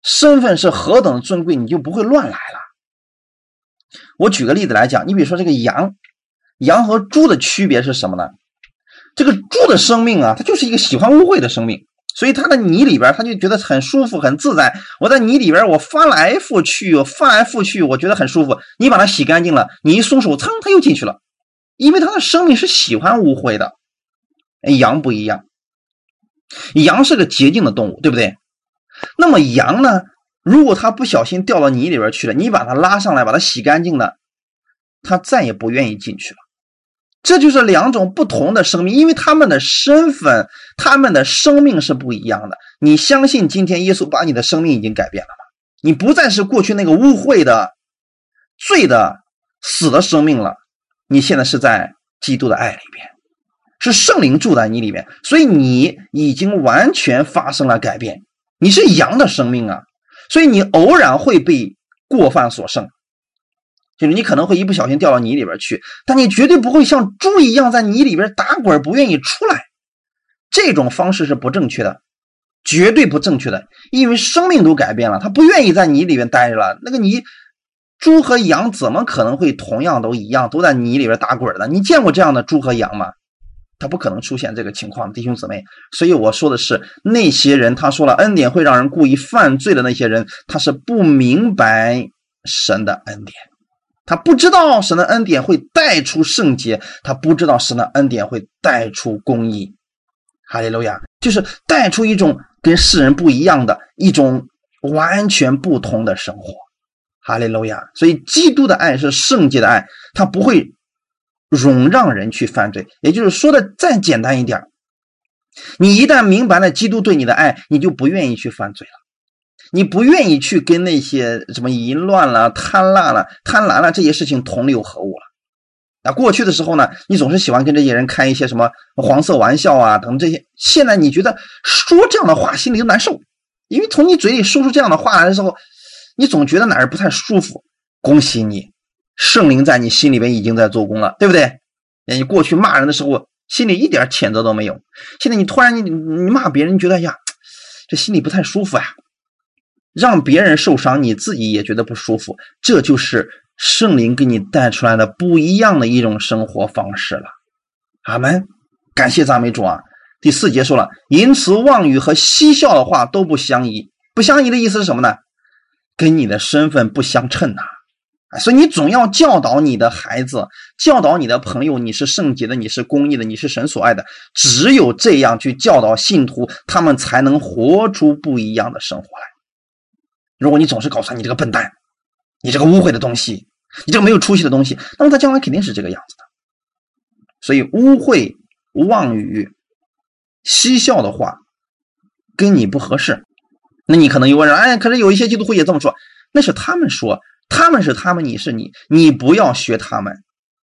身份是何等尊贵，你就不会乱来了。我举个例子来讲，你比如说这个羊，羊和猪的区别是什么呢？这个猪的生命啊，它就是一个喜欢污秽的生命。所以它的泥里边，它就觉得很舒服、很自在。我在泥里边，我翻来覆去，翻来覆去，我觉得很舒服。你把它洗干净了，你一松手，噌，它又进去了。因为它的生命是喜欢污秽的。羊不一样，羊是个洁净的动物，对不对？那么羊呢？如果它不小心掉到泥里边去了，你把它拉上来，把它洗干净了，它再也不愿意进去了。这就是两种不同的生命，因为他们的身份、他们的生命是不一样的。你相信今天耶稣把你的生命已经改变了吗？你不再是过去那个污秽的、罪的、死的生命了，你现在是在基督的爱里边，是圣灵住在你里面，所以你已经完全发生了改变。你是羊的生命啊，所以你偶然会被过犯所胜。就是你可能会一不小心掉到泥里边去，但你绝对不会像猪一样在泥里边打滚，不愿意出来。这种方式是不正确的，绝对不正确的，因为生命都改变了，他不愿意在泥里边待着了。那个泥，猪和羊怎么可能会同样都一样，都在泥里边打滚呢？你见过这样的猪和羊吗？他不可能出现这个情况，弟兄姊妹。所以我说的是那些人，他说了恩典会让人故意犯罪的那些人，他是不明白神的恩典。他不知道神的恩典会带出圣洁，他不知道神的恩典会带出公义。哈利路亚，就是带出一种跟世人不一样的一种完全不同的生活。哈利路亚，所以基督的爱是圣洁的爱，他不会容让人去犯罪。也就是说的再简单一点，你一旦明白了基督对你的爱，你就不愿意去犯罪了。你不愿意去跟那些什么淫乱了、贪婪了、贪婪了这些事情同流合污了。那过去的时候呢，你总是喜欢跟这些人开一些什么黄色玩笑啊，等这些。现在你觉得说这样的话心里就难受，因为从你嘴里说出这样的话来的时候，你总觉得哪儿不太舒服。恭喜你，圣灵在你心里边已经在做工了，对不对？你过去骂人的时候心里一点谴责都没有，现在你突然你你骂别人，你觉得呀，这心里不太舒服呀。让别人受伤，你自己也觉得不舒服，这就是圣灵给你带出来的不一样的一种生活方式了。阿门，感谢赞美主啊！第四节说了，淫词妄语和嬉笑的话都不相宜。不相宜的意思是什么呢？跟你的身份不相称呐。所以你总要教导你的孩子，教导你的朋友，你是圣洁的，你是公义的，你是神所爱的。只有这样去教导信徒，他们才能活出不一样的生活来。如果你总是告诉他你这个笨蛋，你这个污秽的东西，你这个没有出息的东西，那么他将来肯定是这个样子的。所以污秽、妄语、嬉笑的话跟你不合适。那你可能又问了，哎，可是有一些基督徒也这么说，那是他们说，他们是他们，你是你，你不要学他们，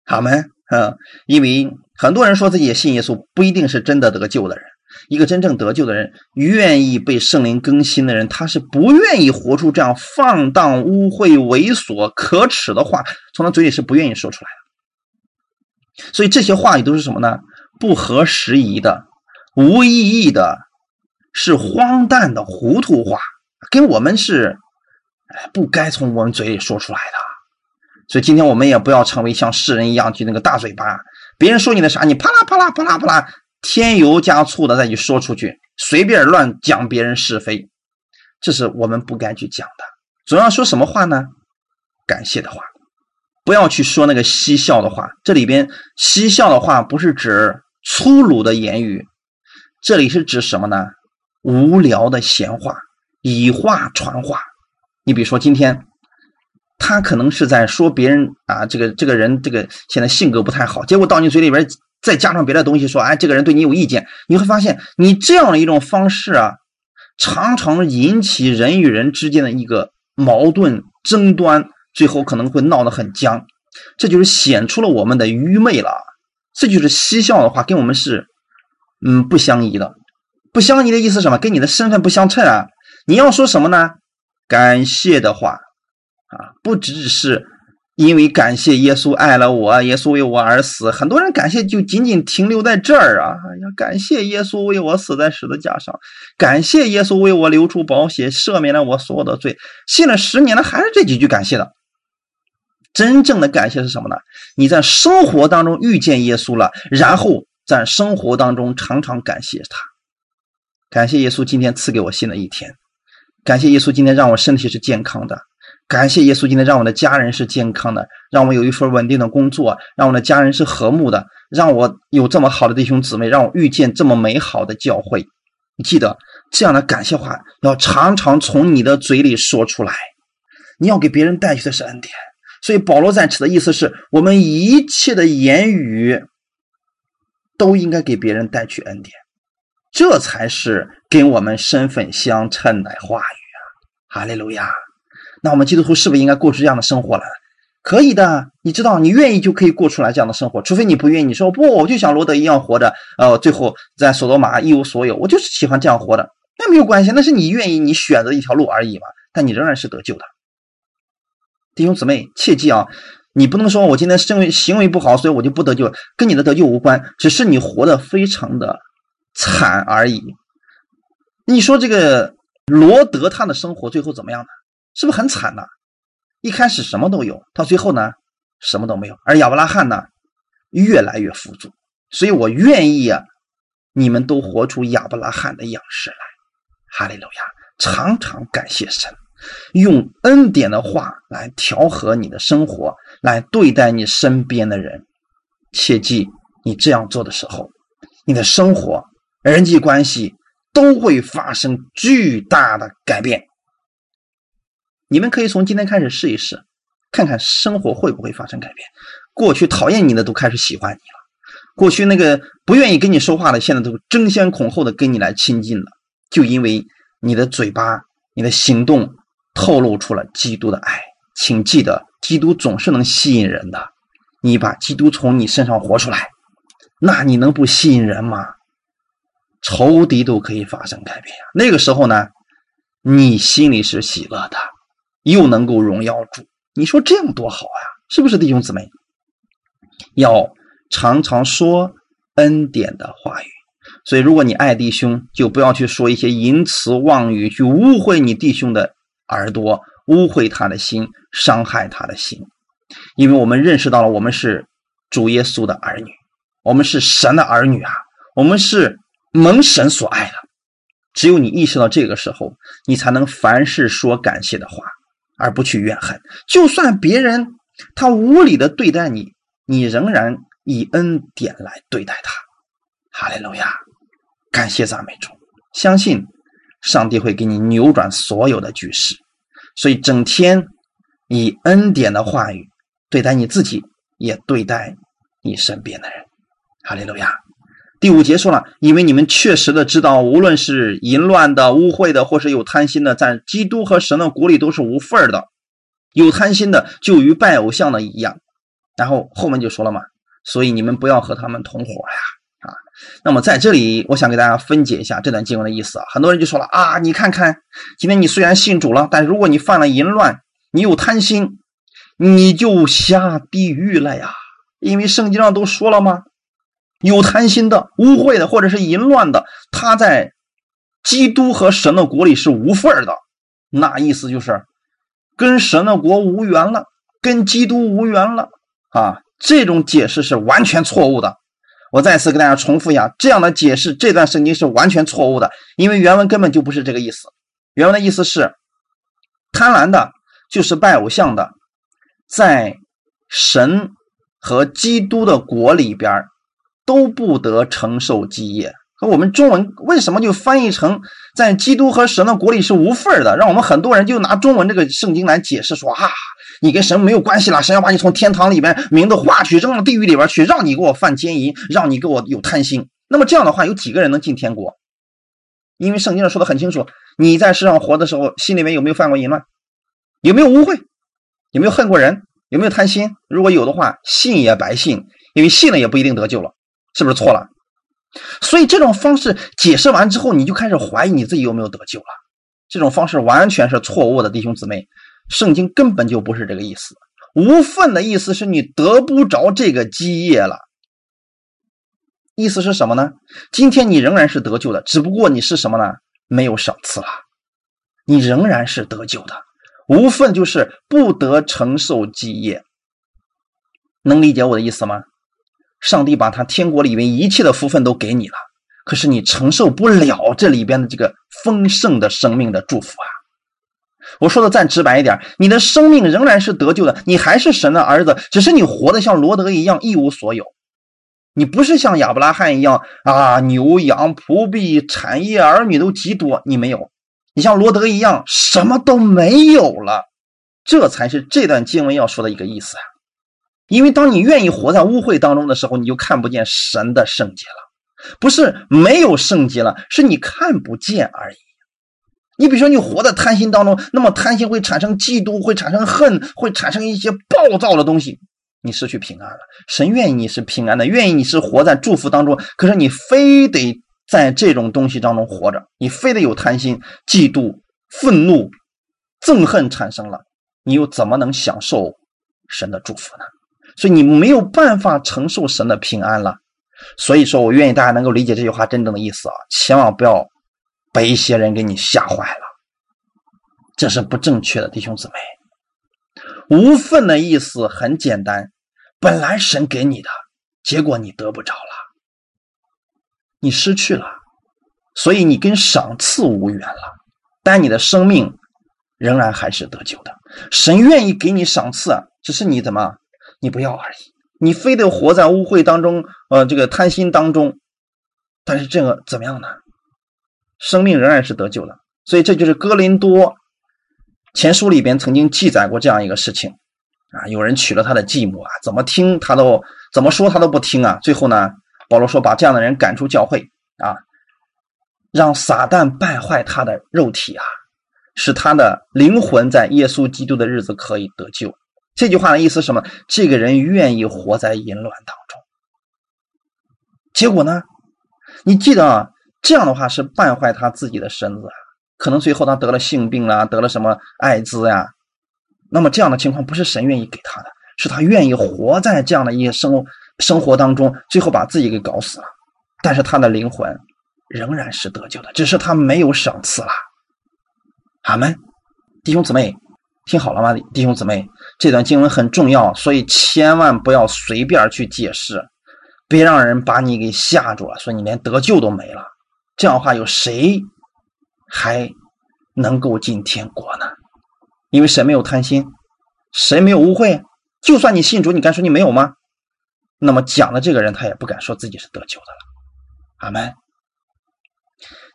好吗？嗯，因为很多人说自己信耶稣，不一定是真的得救的人。一个真正得救的人，愿意被圣灵更新的人，他是不愿意活出这样放荡、污秽、猥琐、可耻的话，从他嘴里是不愿意说出来的。所以这些话语都是什么呢？不合时宜的、无意义的，是荒诞的糊涂话，跟我们是不该从我们嘴里说出来的。所以今天我们也不要成为像世人一样，就那个大嘴巴，别人说你的啥，你啪啦啪啦啪啦啪啦。添油加醋的再去说出去，随便乱讲别人是非，这是我们不该去讲的。总要说什么话呢？感谢的话，不要去说那个嬉笑的话。这里边嬉笑的话不是指粗鲁的言语，这里是指什么呢？无聊的闲话，以话传话。你比如说今天，他可能是在说别人啊，这个这个人这个现在性格不太好，结果到你嘴里边。再加上别的东西说，哎，这个人对你有意见，你会发现你这样的一种方式啊，常常引起人与人之间的一个矛盾争端，最后可能会闹得很僵。这就是显出了我们的愚昧了。这就是嬉笑的话，跟我们是嗯不相宜的。不相宜的意思什么？跟你的身份不相称啊。你要说什么呢？感谢的话啊，不只是。因为感谢耶稣爱了我，耶稣为我而死。很多人感谢就仅仅停留在这儿啊！哎呀，感谢耶稣为我死在十字架上，感谢耶稣为我流出宝血，赦免了我所有的罪。信了十年了，还是这几句感谢的。真正的感谢是什么呢？你在生活当中遇见耶稣了，然后在生活当中常常感谢他。感谢耶稣今天赐给我新的一天，感谢耶稣今天让我身体是健康的。感谢耶稣，今天让我的家人是健康的，让我有一份稳定的工作，让我的家人是和睦的，让我有这么好的弟兄姊妹，让我遇见这么美好的教会。你记得这样的感谢话要常常从你的嘴里说出来，你要给别人带去的是恩典。所以保罗在此的意思是我们一切的言语都应该给别人带去恩典，这才是跟我们身份相称的话语啊！哈利路亚。那我们基督徒是不是应该过出这样的生活来？可以的，你知道，你愿意就可以过出来这样的生活。除非你不愿意，你说不，我就像罗德一样活着，呃，最后在索多玛一无所有，我就是喜欢这样活的。那没有关系，那是你愿意，你选择一条路而已嘛。但你仍然是得救的，弟兄姊妹，切记啊，你不能说我今天行为行为不好，所以我就不得救，跟你的得救无关，只是你活得非常的惨而已。你说这个罗德他的生活最后怎么样呢？是不是很惨呢？一开始什么都有，到最后呢，什么都没有。而亚伯拉罕呢，越来越富足。所以我愿意啊，你们都活出亚伯拉罕的样式来。哈利路亚！常常感谢神，用恩典的话来调和你的生活，来对待你身边的人。切记，你这样做的时候，你的生活、人际关系都会发生巨大的改变。你们可以从今天开始试一试，看看生活会不会发生改变。过去讨厌你的都开始喜欢你了，过去那个不愿意跟你说话的，现在都争先恐后的跟你来亲近了。就因为你的嘴巴你的行动透露出了基督的爱。请记得，基督总是能吸引人的。你把基督从你身上活出来，那你能不吸引人吗？仇敌都可以发生改变呀。那个时候呢，你心里是喜乐的，又能够荣耀主。你说这样多好呀，是不是弟兄姊妹？要常常说恩典的话语。所以，如果你爱弟兄，就不要去说一些淫词妄语，去污秽你弟兄的耳朵，污秽他的心，伤害他的心。因为我们认识到了，我们是主耶稣的儿女，我们是神的儿女啊，我们是蒙神所爱的。只有你意识到这个时候，你才能凡事说感谢的话，而不去怨恨。就算别人他无理的对待你，你仍然以恩典来对待他。哈利路亚。感谢赞美主，相信上帝会给你扭转所有的局势。所以整天以恩典的话语对待你自己，也对待你身边的人。哈利路亚。第五节说了，因为你们确实的知道，无论是淫乱的、污秽的，或是有贪心的，在基督和神的国里都是无份的。有贪心的，就与拜偶像的一样。然后后面就说了嘛，所以你们不要和他们同伙呀。啊，那么在这里，我想给大家分解一下这段经文的意思啊。很多人就说了啊，你看看，今天你虽然信主了，但如果你犯了淫乱，你有贪心，你就下地狱了呀。因为圣经上都说了吗？有贪心的、污秽的，或者是淫乱的，他在基督和神的国里是无份的。那意思就是跟神的国无缘了，跟基督无缘了啊。这种解释是完全错误的。我再次给大家重复一下，这样的解释这段圣经是完全错误的，因为原文根本就不是这个意思。原文的意思是，贪婪的就是拜偶像的，在神和基督的国里边都不得承受基业。和我们中文为什么就翻译成在基督和神的国里是无份的？让我们很多人就拿中文这个圣经来解释说啊。你跟神没有关系了，神要把你从天堂里边名字划去，扔到地狱里边去，让你给我犯奸淫，让你给我有贪心。那么这样的话，有几个人能进天国？因为圣经上说的很清楚，你在世上活的时候，心里面有没有犯过淫乱？有没有污秽？有没有恨过人？有没有贪心？如果有的话，信也白信，因为信了也不一定得救了，是不是错了？所以这种方式解释完之后，你就开始怀疑你自己有没有得救了。这种方式完全是错误的，弟兄姊妹。圣经根本就不是这个意思，无份的意思是你得不着这个基业了。意思是什么呢？今天你仍然是得救的，只不过你是什么呢？没有赏赐了，你仍然是得救的。无份就是不得承受基业，能理解我的意思吗？上帝把他天国里面一切的福分都给你了，可是你承受不了这里边的这个丰盛的生命的祝福啊。我说的再直白一点，你的生命仍然是得救的，你还是神的儿子，只是你活得像罗德一样一无所有。你不是像亚伯拉罕一样啊，牛羊仆婢产业儿女都极多，你没有。你像罗德一样什么都没有了，这才是这段经文要说的一个意思啊。因为当你愿意活在污秽当中的时候，你就看不见神的圣洁了，不是没有圣洁了，是你看不见而已。你比如说，你活在贪心当中，那么贪心会产生嫉妒，会产生恨，会产生一些暴躁的东西，你失去平安了。神愿意你是平安的，愿意你是活在祝福当中，可是你非得在这种东西当中活着，你非得有贪心、嫉妒、愤怒、憎恨产生了，你又怎么能享受神的祝福呢？所以你没有办法承受神的平安了。所以说我愿意大家能够理解这句话真正的意思啊，千万不要。被一些人给你吓坏了，这是不正确的，弟兄姊妹。无份的意思很简单，本来神给你的，结果你得不着了，你失去了，所以你跟赏赐无缘了。但你的生命仍然还是得救的，神愿意给你赏赐，只是你怎么你不要而已，你非得活在污秽当中，呃，这个贪心当中。但是这个怎么样呢？生命仍然是得救的，所以这就是哥林多前书里边曾经记载过这样一个事情啊，有人娶了他的继母啊，怎么听他都怎么说他都不听啊，最后呢，保罗说把这样的人赶出教会啊，让撒旦败坏他的肉体啊，使他的灵魂在耶稣基督的日子可以得救。这句话的意思是什么？这个人愿意活在淫乱当中。结果呢？你记得啊，这样的话是败坏他自己的身子，可能最后他得了性病啦，得了什么艾滋呀。那么这样的情况不是神愿意给他的，是他愿意活在这样的一些生生活当中，最后把自己给搞死了。但是他的灵魂仍然是得救的，只是他没有赏赐了。阿门，弟兄姊妹，听好了吗？弟兄姊妹，这段经文很重要，所以千万不要随便去解释，别让人把你给吓住了，说你连得救都没了。这样的话，有谁还能够进天国呢？因为神没有贪心，神没有污秽。就算你信主，你敢说你没有吗？那么讲的这个人，他也不敢说自己是得救的了。阿门。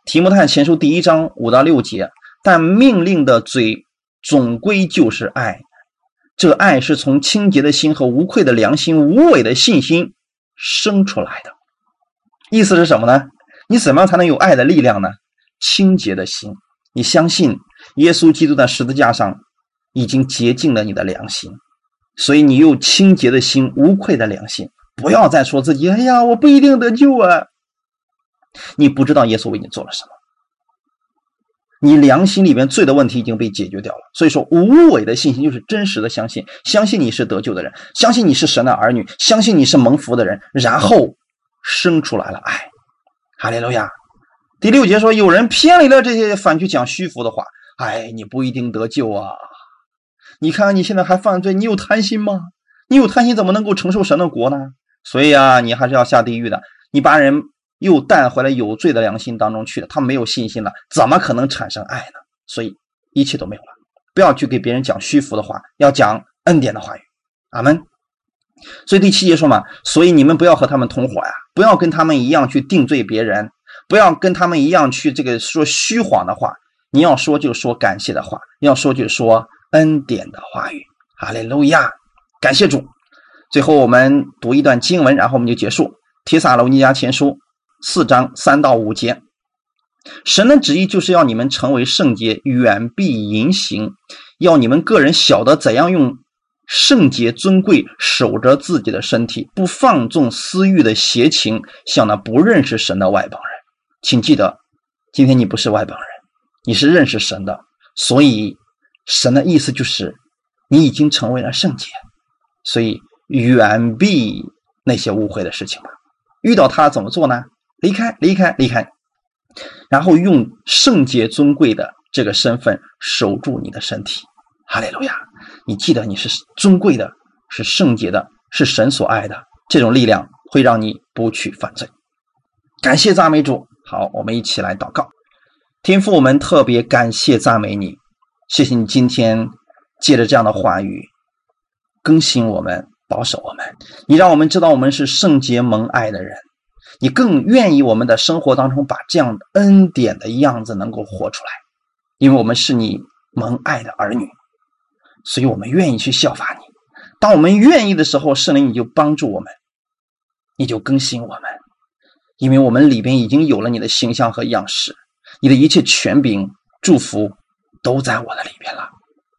提摩太前书第一章五到六节。但命令的嘴总归就是爱，这爱是从清洁的心和无愧的良心、无伪的信心生出来的。意思是什么呢？你怎么样才能有爱的力量呢？清洁的心，你相信耶稣基督在十字架上已经洁净了你的良心，所以你有清洁的心、无愧的良心，不要再说自己，哎呀，我不一定得救啊！你不知道耶稣为你做了什么。你良心里面罪的问题已经被解决掉了，所以说无伪的信心就是真实的相信，相信你是得救的人，相信你是神的儿女，相信你是蒙福的人，然后生出来了爱。哈利路亚。第六节说，有人偏离了这些，反去讲虚浮的话，哎，你不一定得救啊！你看你现在还犯罪，你有贪心吗？你有贪心怎么能够承受神的国呢？所以啊，你还是要下地狱的。你把人。又带回了有罪的良心当中去了，他没有信心了，怎么可能产生爱呢？所以一切都没有了。不要去给别人讲虚浮的话，要讲恩典的话语。阿门。所以第七节说嘛，所以你们不要和他们同伙呀，不要跟他们一样去定罪别人，不要跟他们一样去这个说虚谎的话。你要说就说感谢的话，要说就说恩典的话语。哈利路亚，感谢主。最后我们读一段经文，然后我们就结束。提撒罗尼迦前书。四章三到五节，神的旨意就是要你们成为圣洁，远避淫行，要你们个人晓得怎样用圣洁尊贵守着自己的身体，不放纵私欲的邪情，像那不认识神的外邦人。请记得，今天你不是外邦人，你是认识神的，所以神的意思就是你已经成为了圣洁，所以远避那些误会的事情吧。遇到他怎么做呢？离开，离开，离开，然后用圣洁尊贵的这个身份守住你的身体。哈利路亚！你记得你是尊贵的，是圣洁的，是神所爱的。这种力量会让你不去犯罪。感谢赞美主。好，我们一起来祷告。天父，我们特别感谢赞美你，谢谢你今天借着这样的话语更新我们，保守我们。你让我们知道我们是圣洁蒙爱的人。你更愿意我们的生活当中把这样恩典的样子能够活出来，因为我们是你蒙爱的儿女，所以我们愿意去效法你。当我们愿意的时候，圣灵你就帮助我们，你就更新我们，因为我们里边已经有了你的形象和样式，你的一切权柄、祝福都在我的里边了。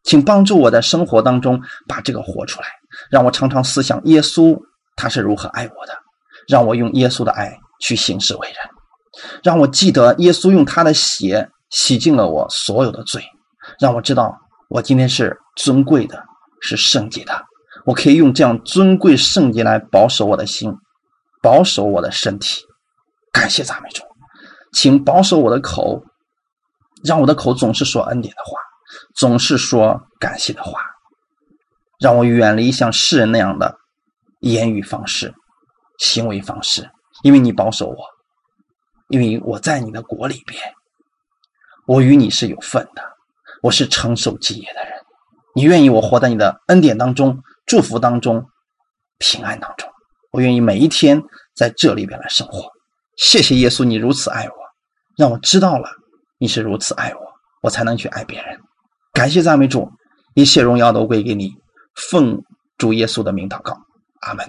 请帮助我在生活当中把这个活出来，让我常常思想耶稣他是如何爱我的。让我用耶稣的爱去行事为人，让我记得耶稣用他的血洗净了我所有的罪，让我知道我今天是尊贵的，是圣洁的。我可以用这样尊贵圣洁来保守我的心，保守我的身体。感谢赞美主，请保守我的口，让我的口总是说恩典的话，总是说感谢的话，让我远离像世人那样的言语方式。行为方式，因为你保守我，因为我在你的国里边，我与你是有份的，我是承受基业的人。你愿意我活在你的恩典当中、祝福当中、平安当中，我愿意每一天在这里边来生活。谢谢耶稣，你如此爱我，让我知道了你是如此爱我，我才能去爱别人。感谢赞美主，一切荣耀都归给你。奉主耶稣的名祷告，阿门。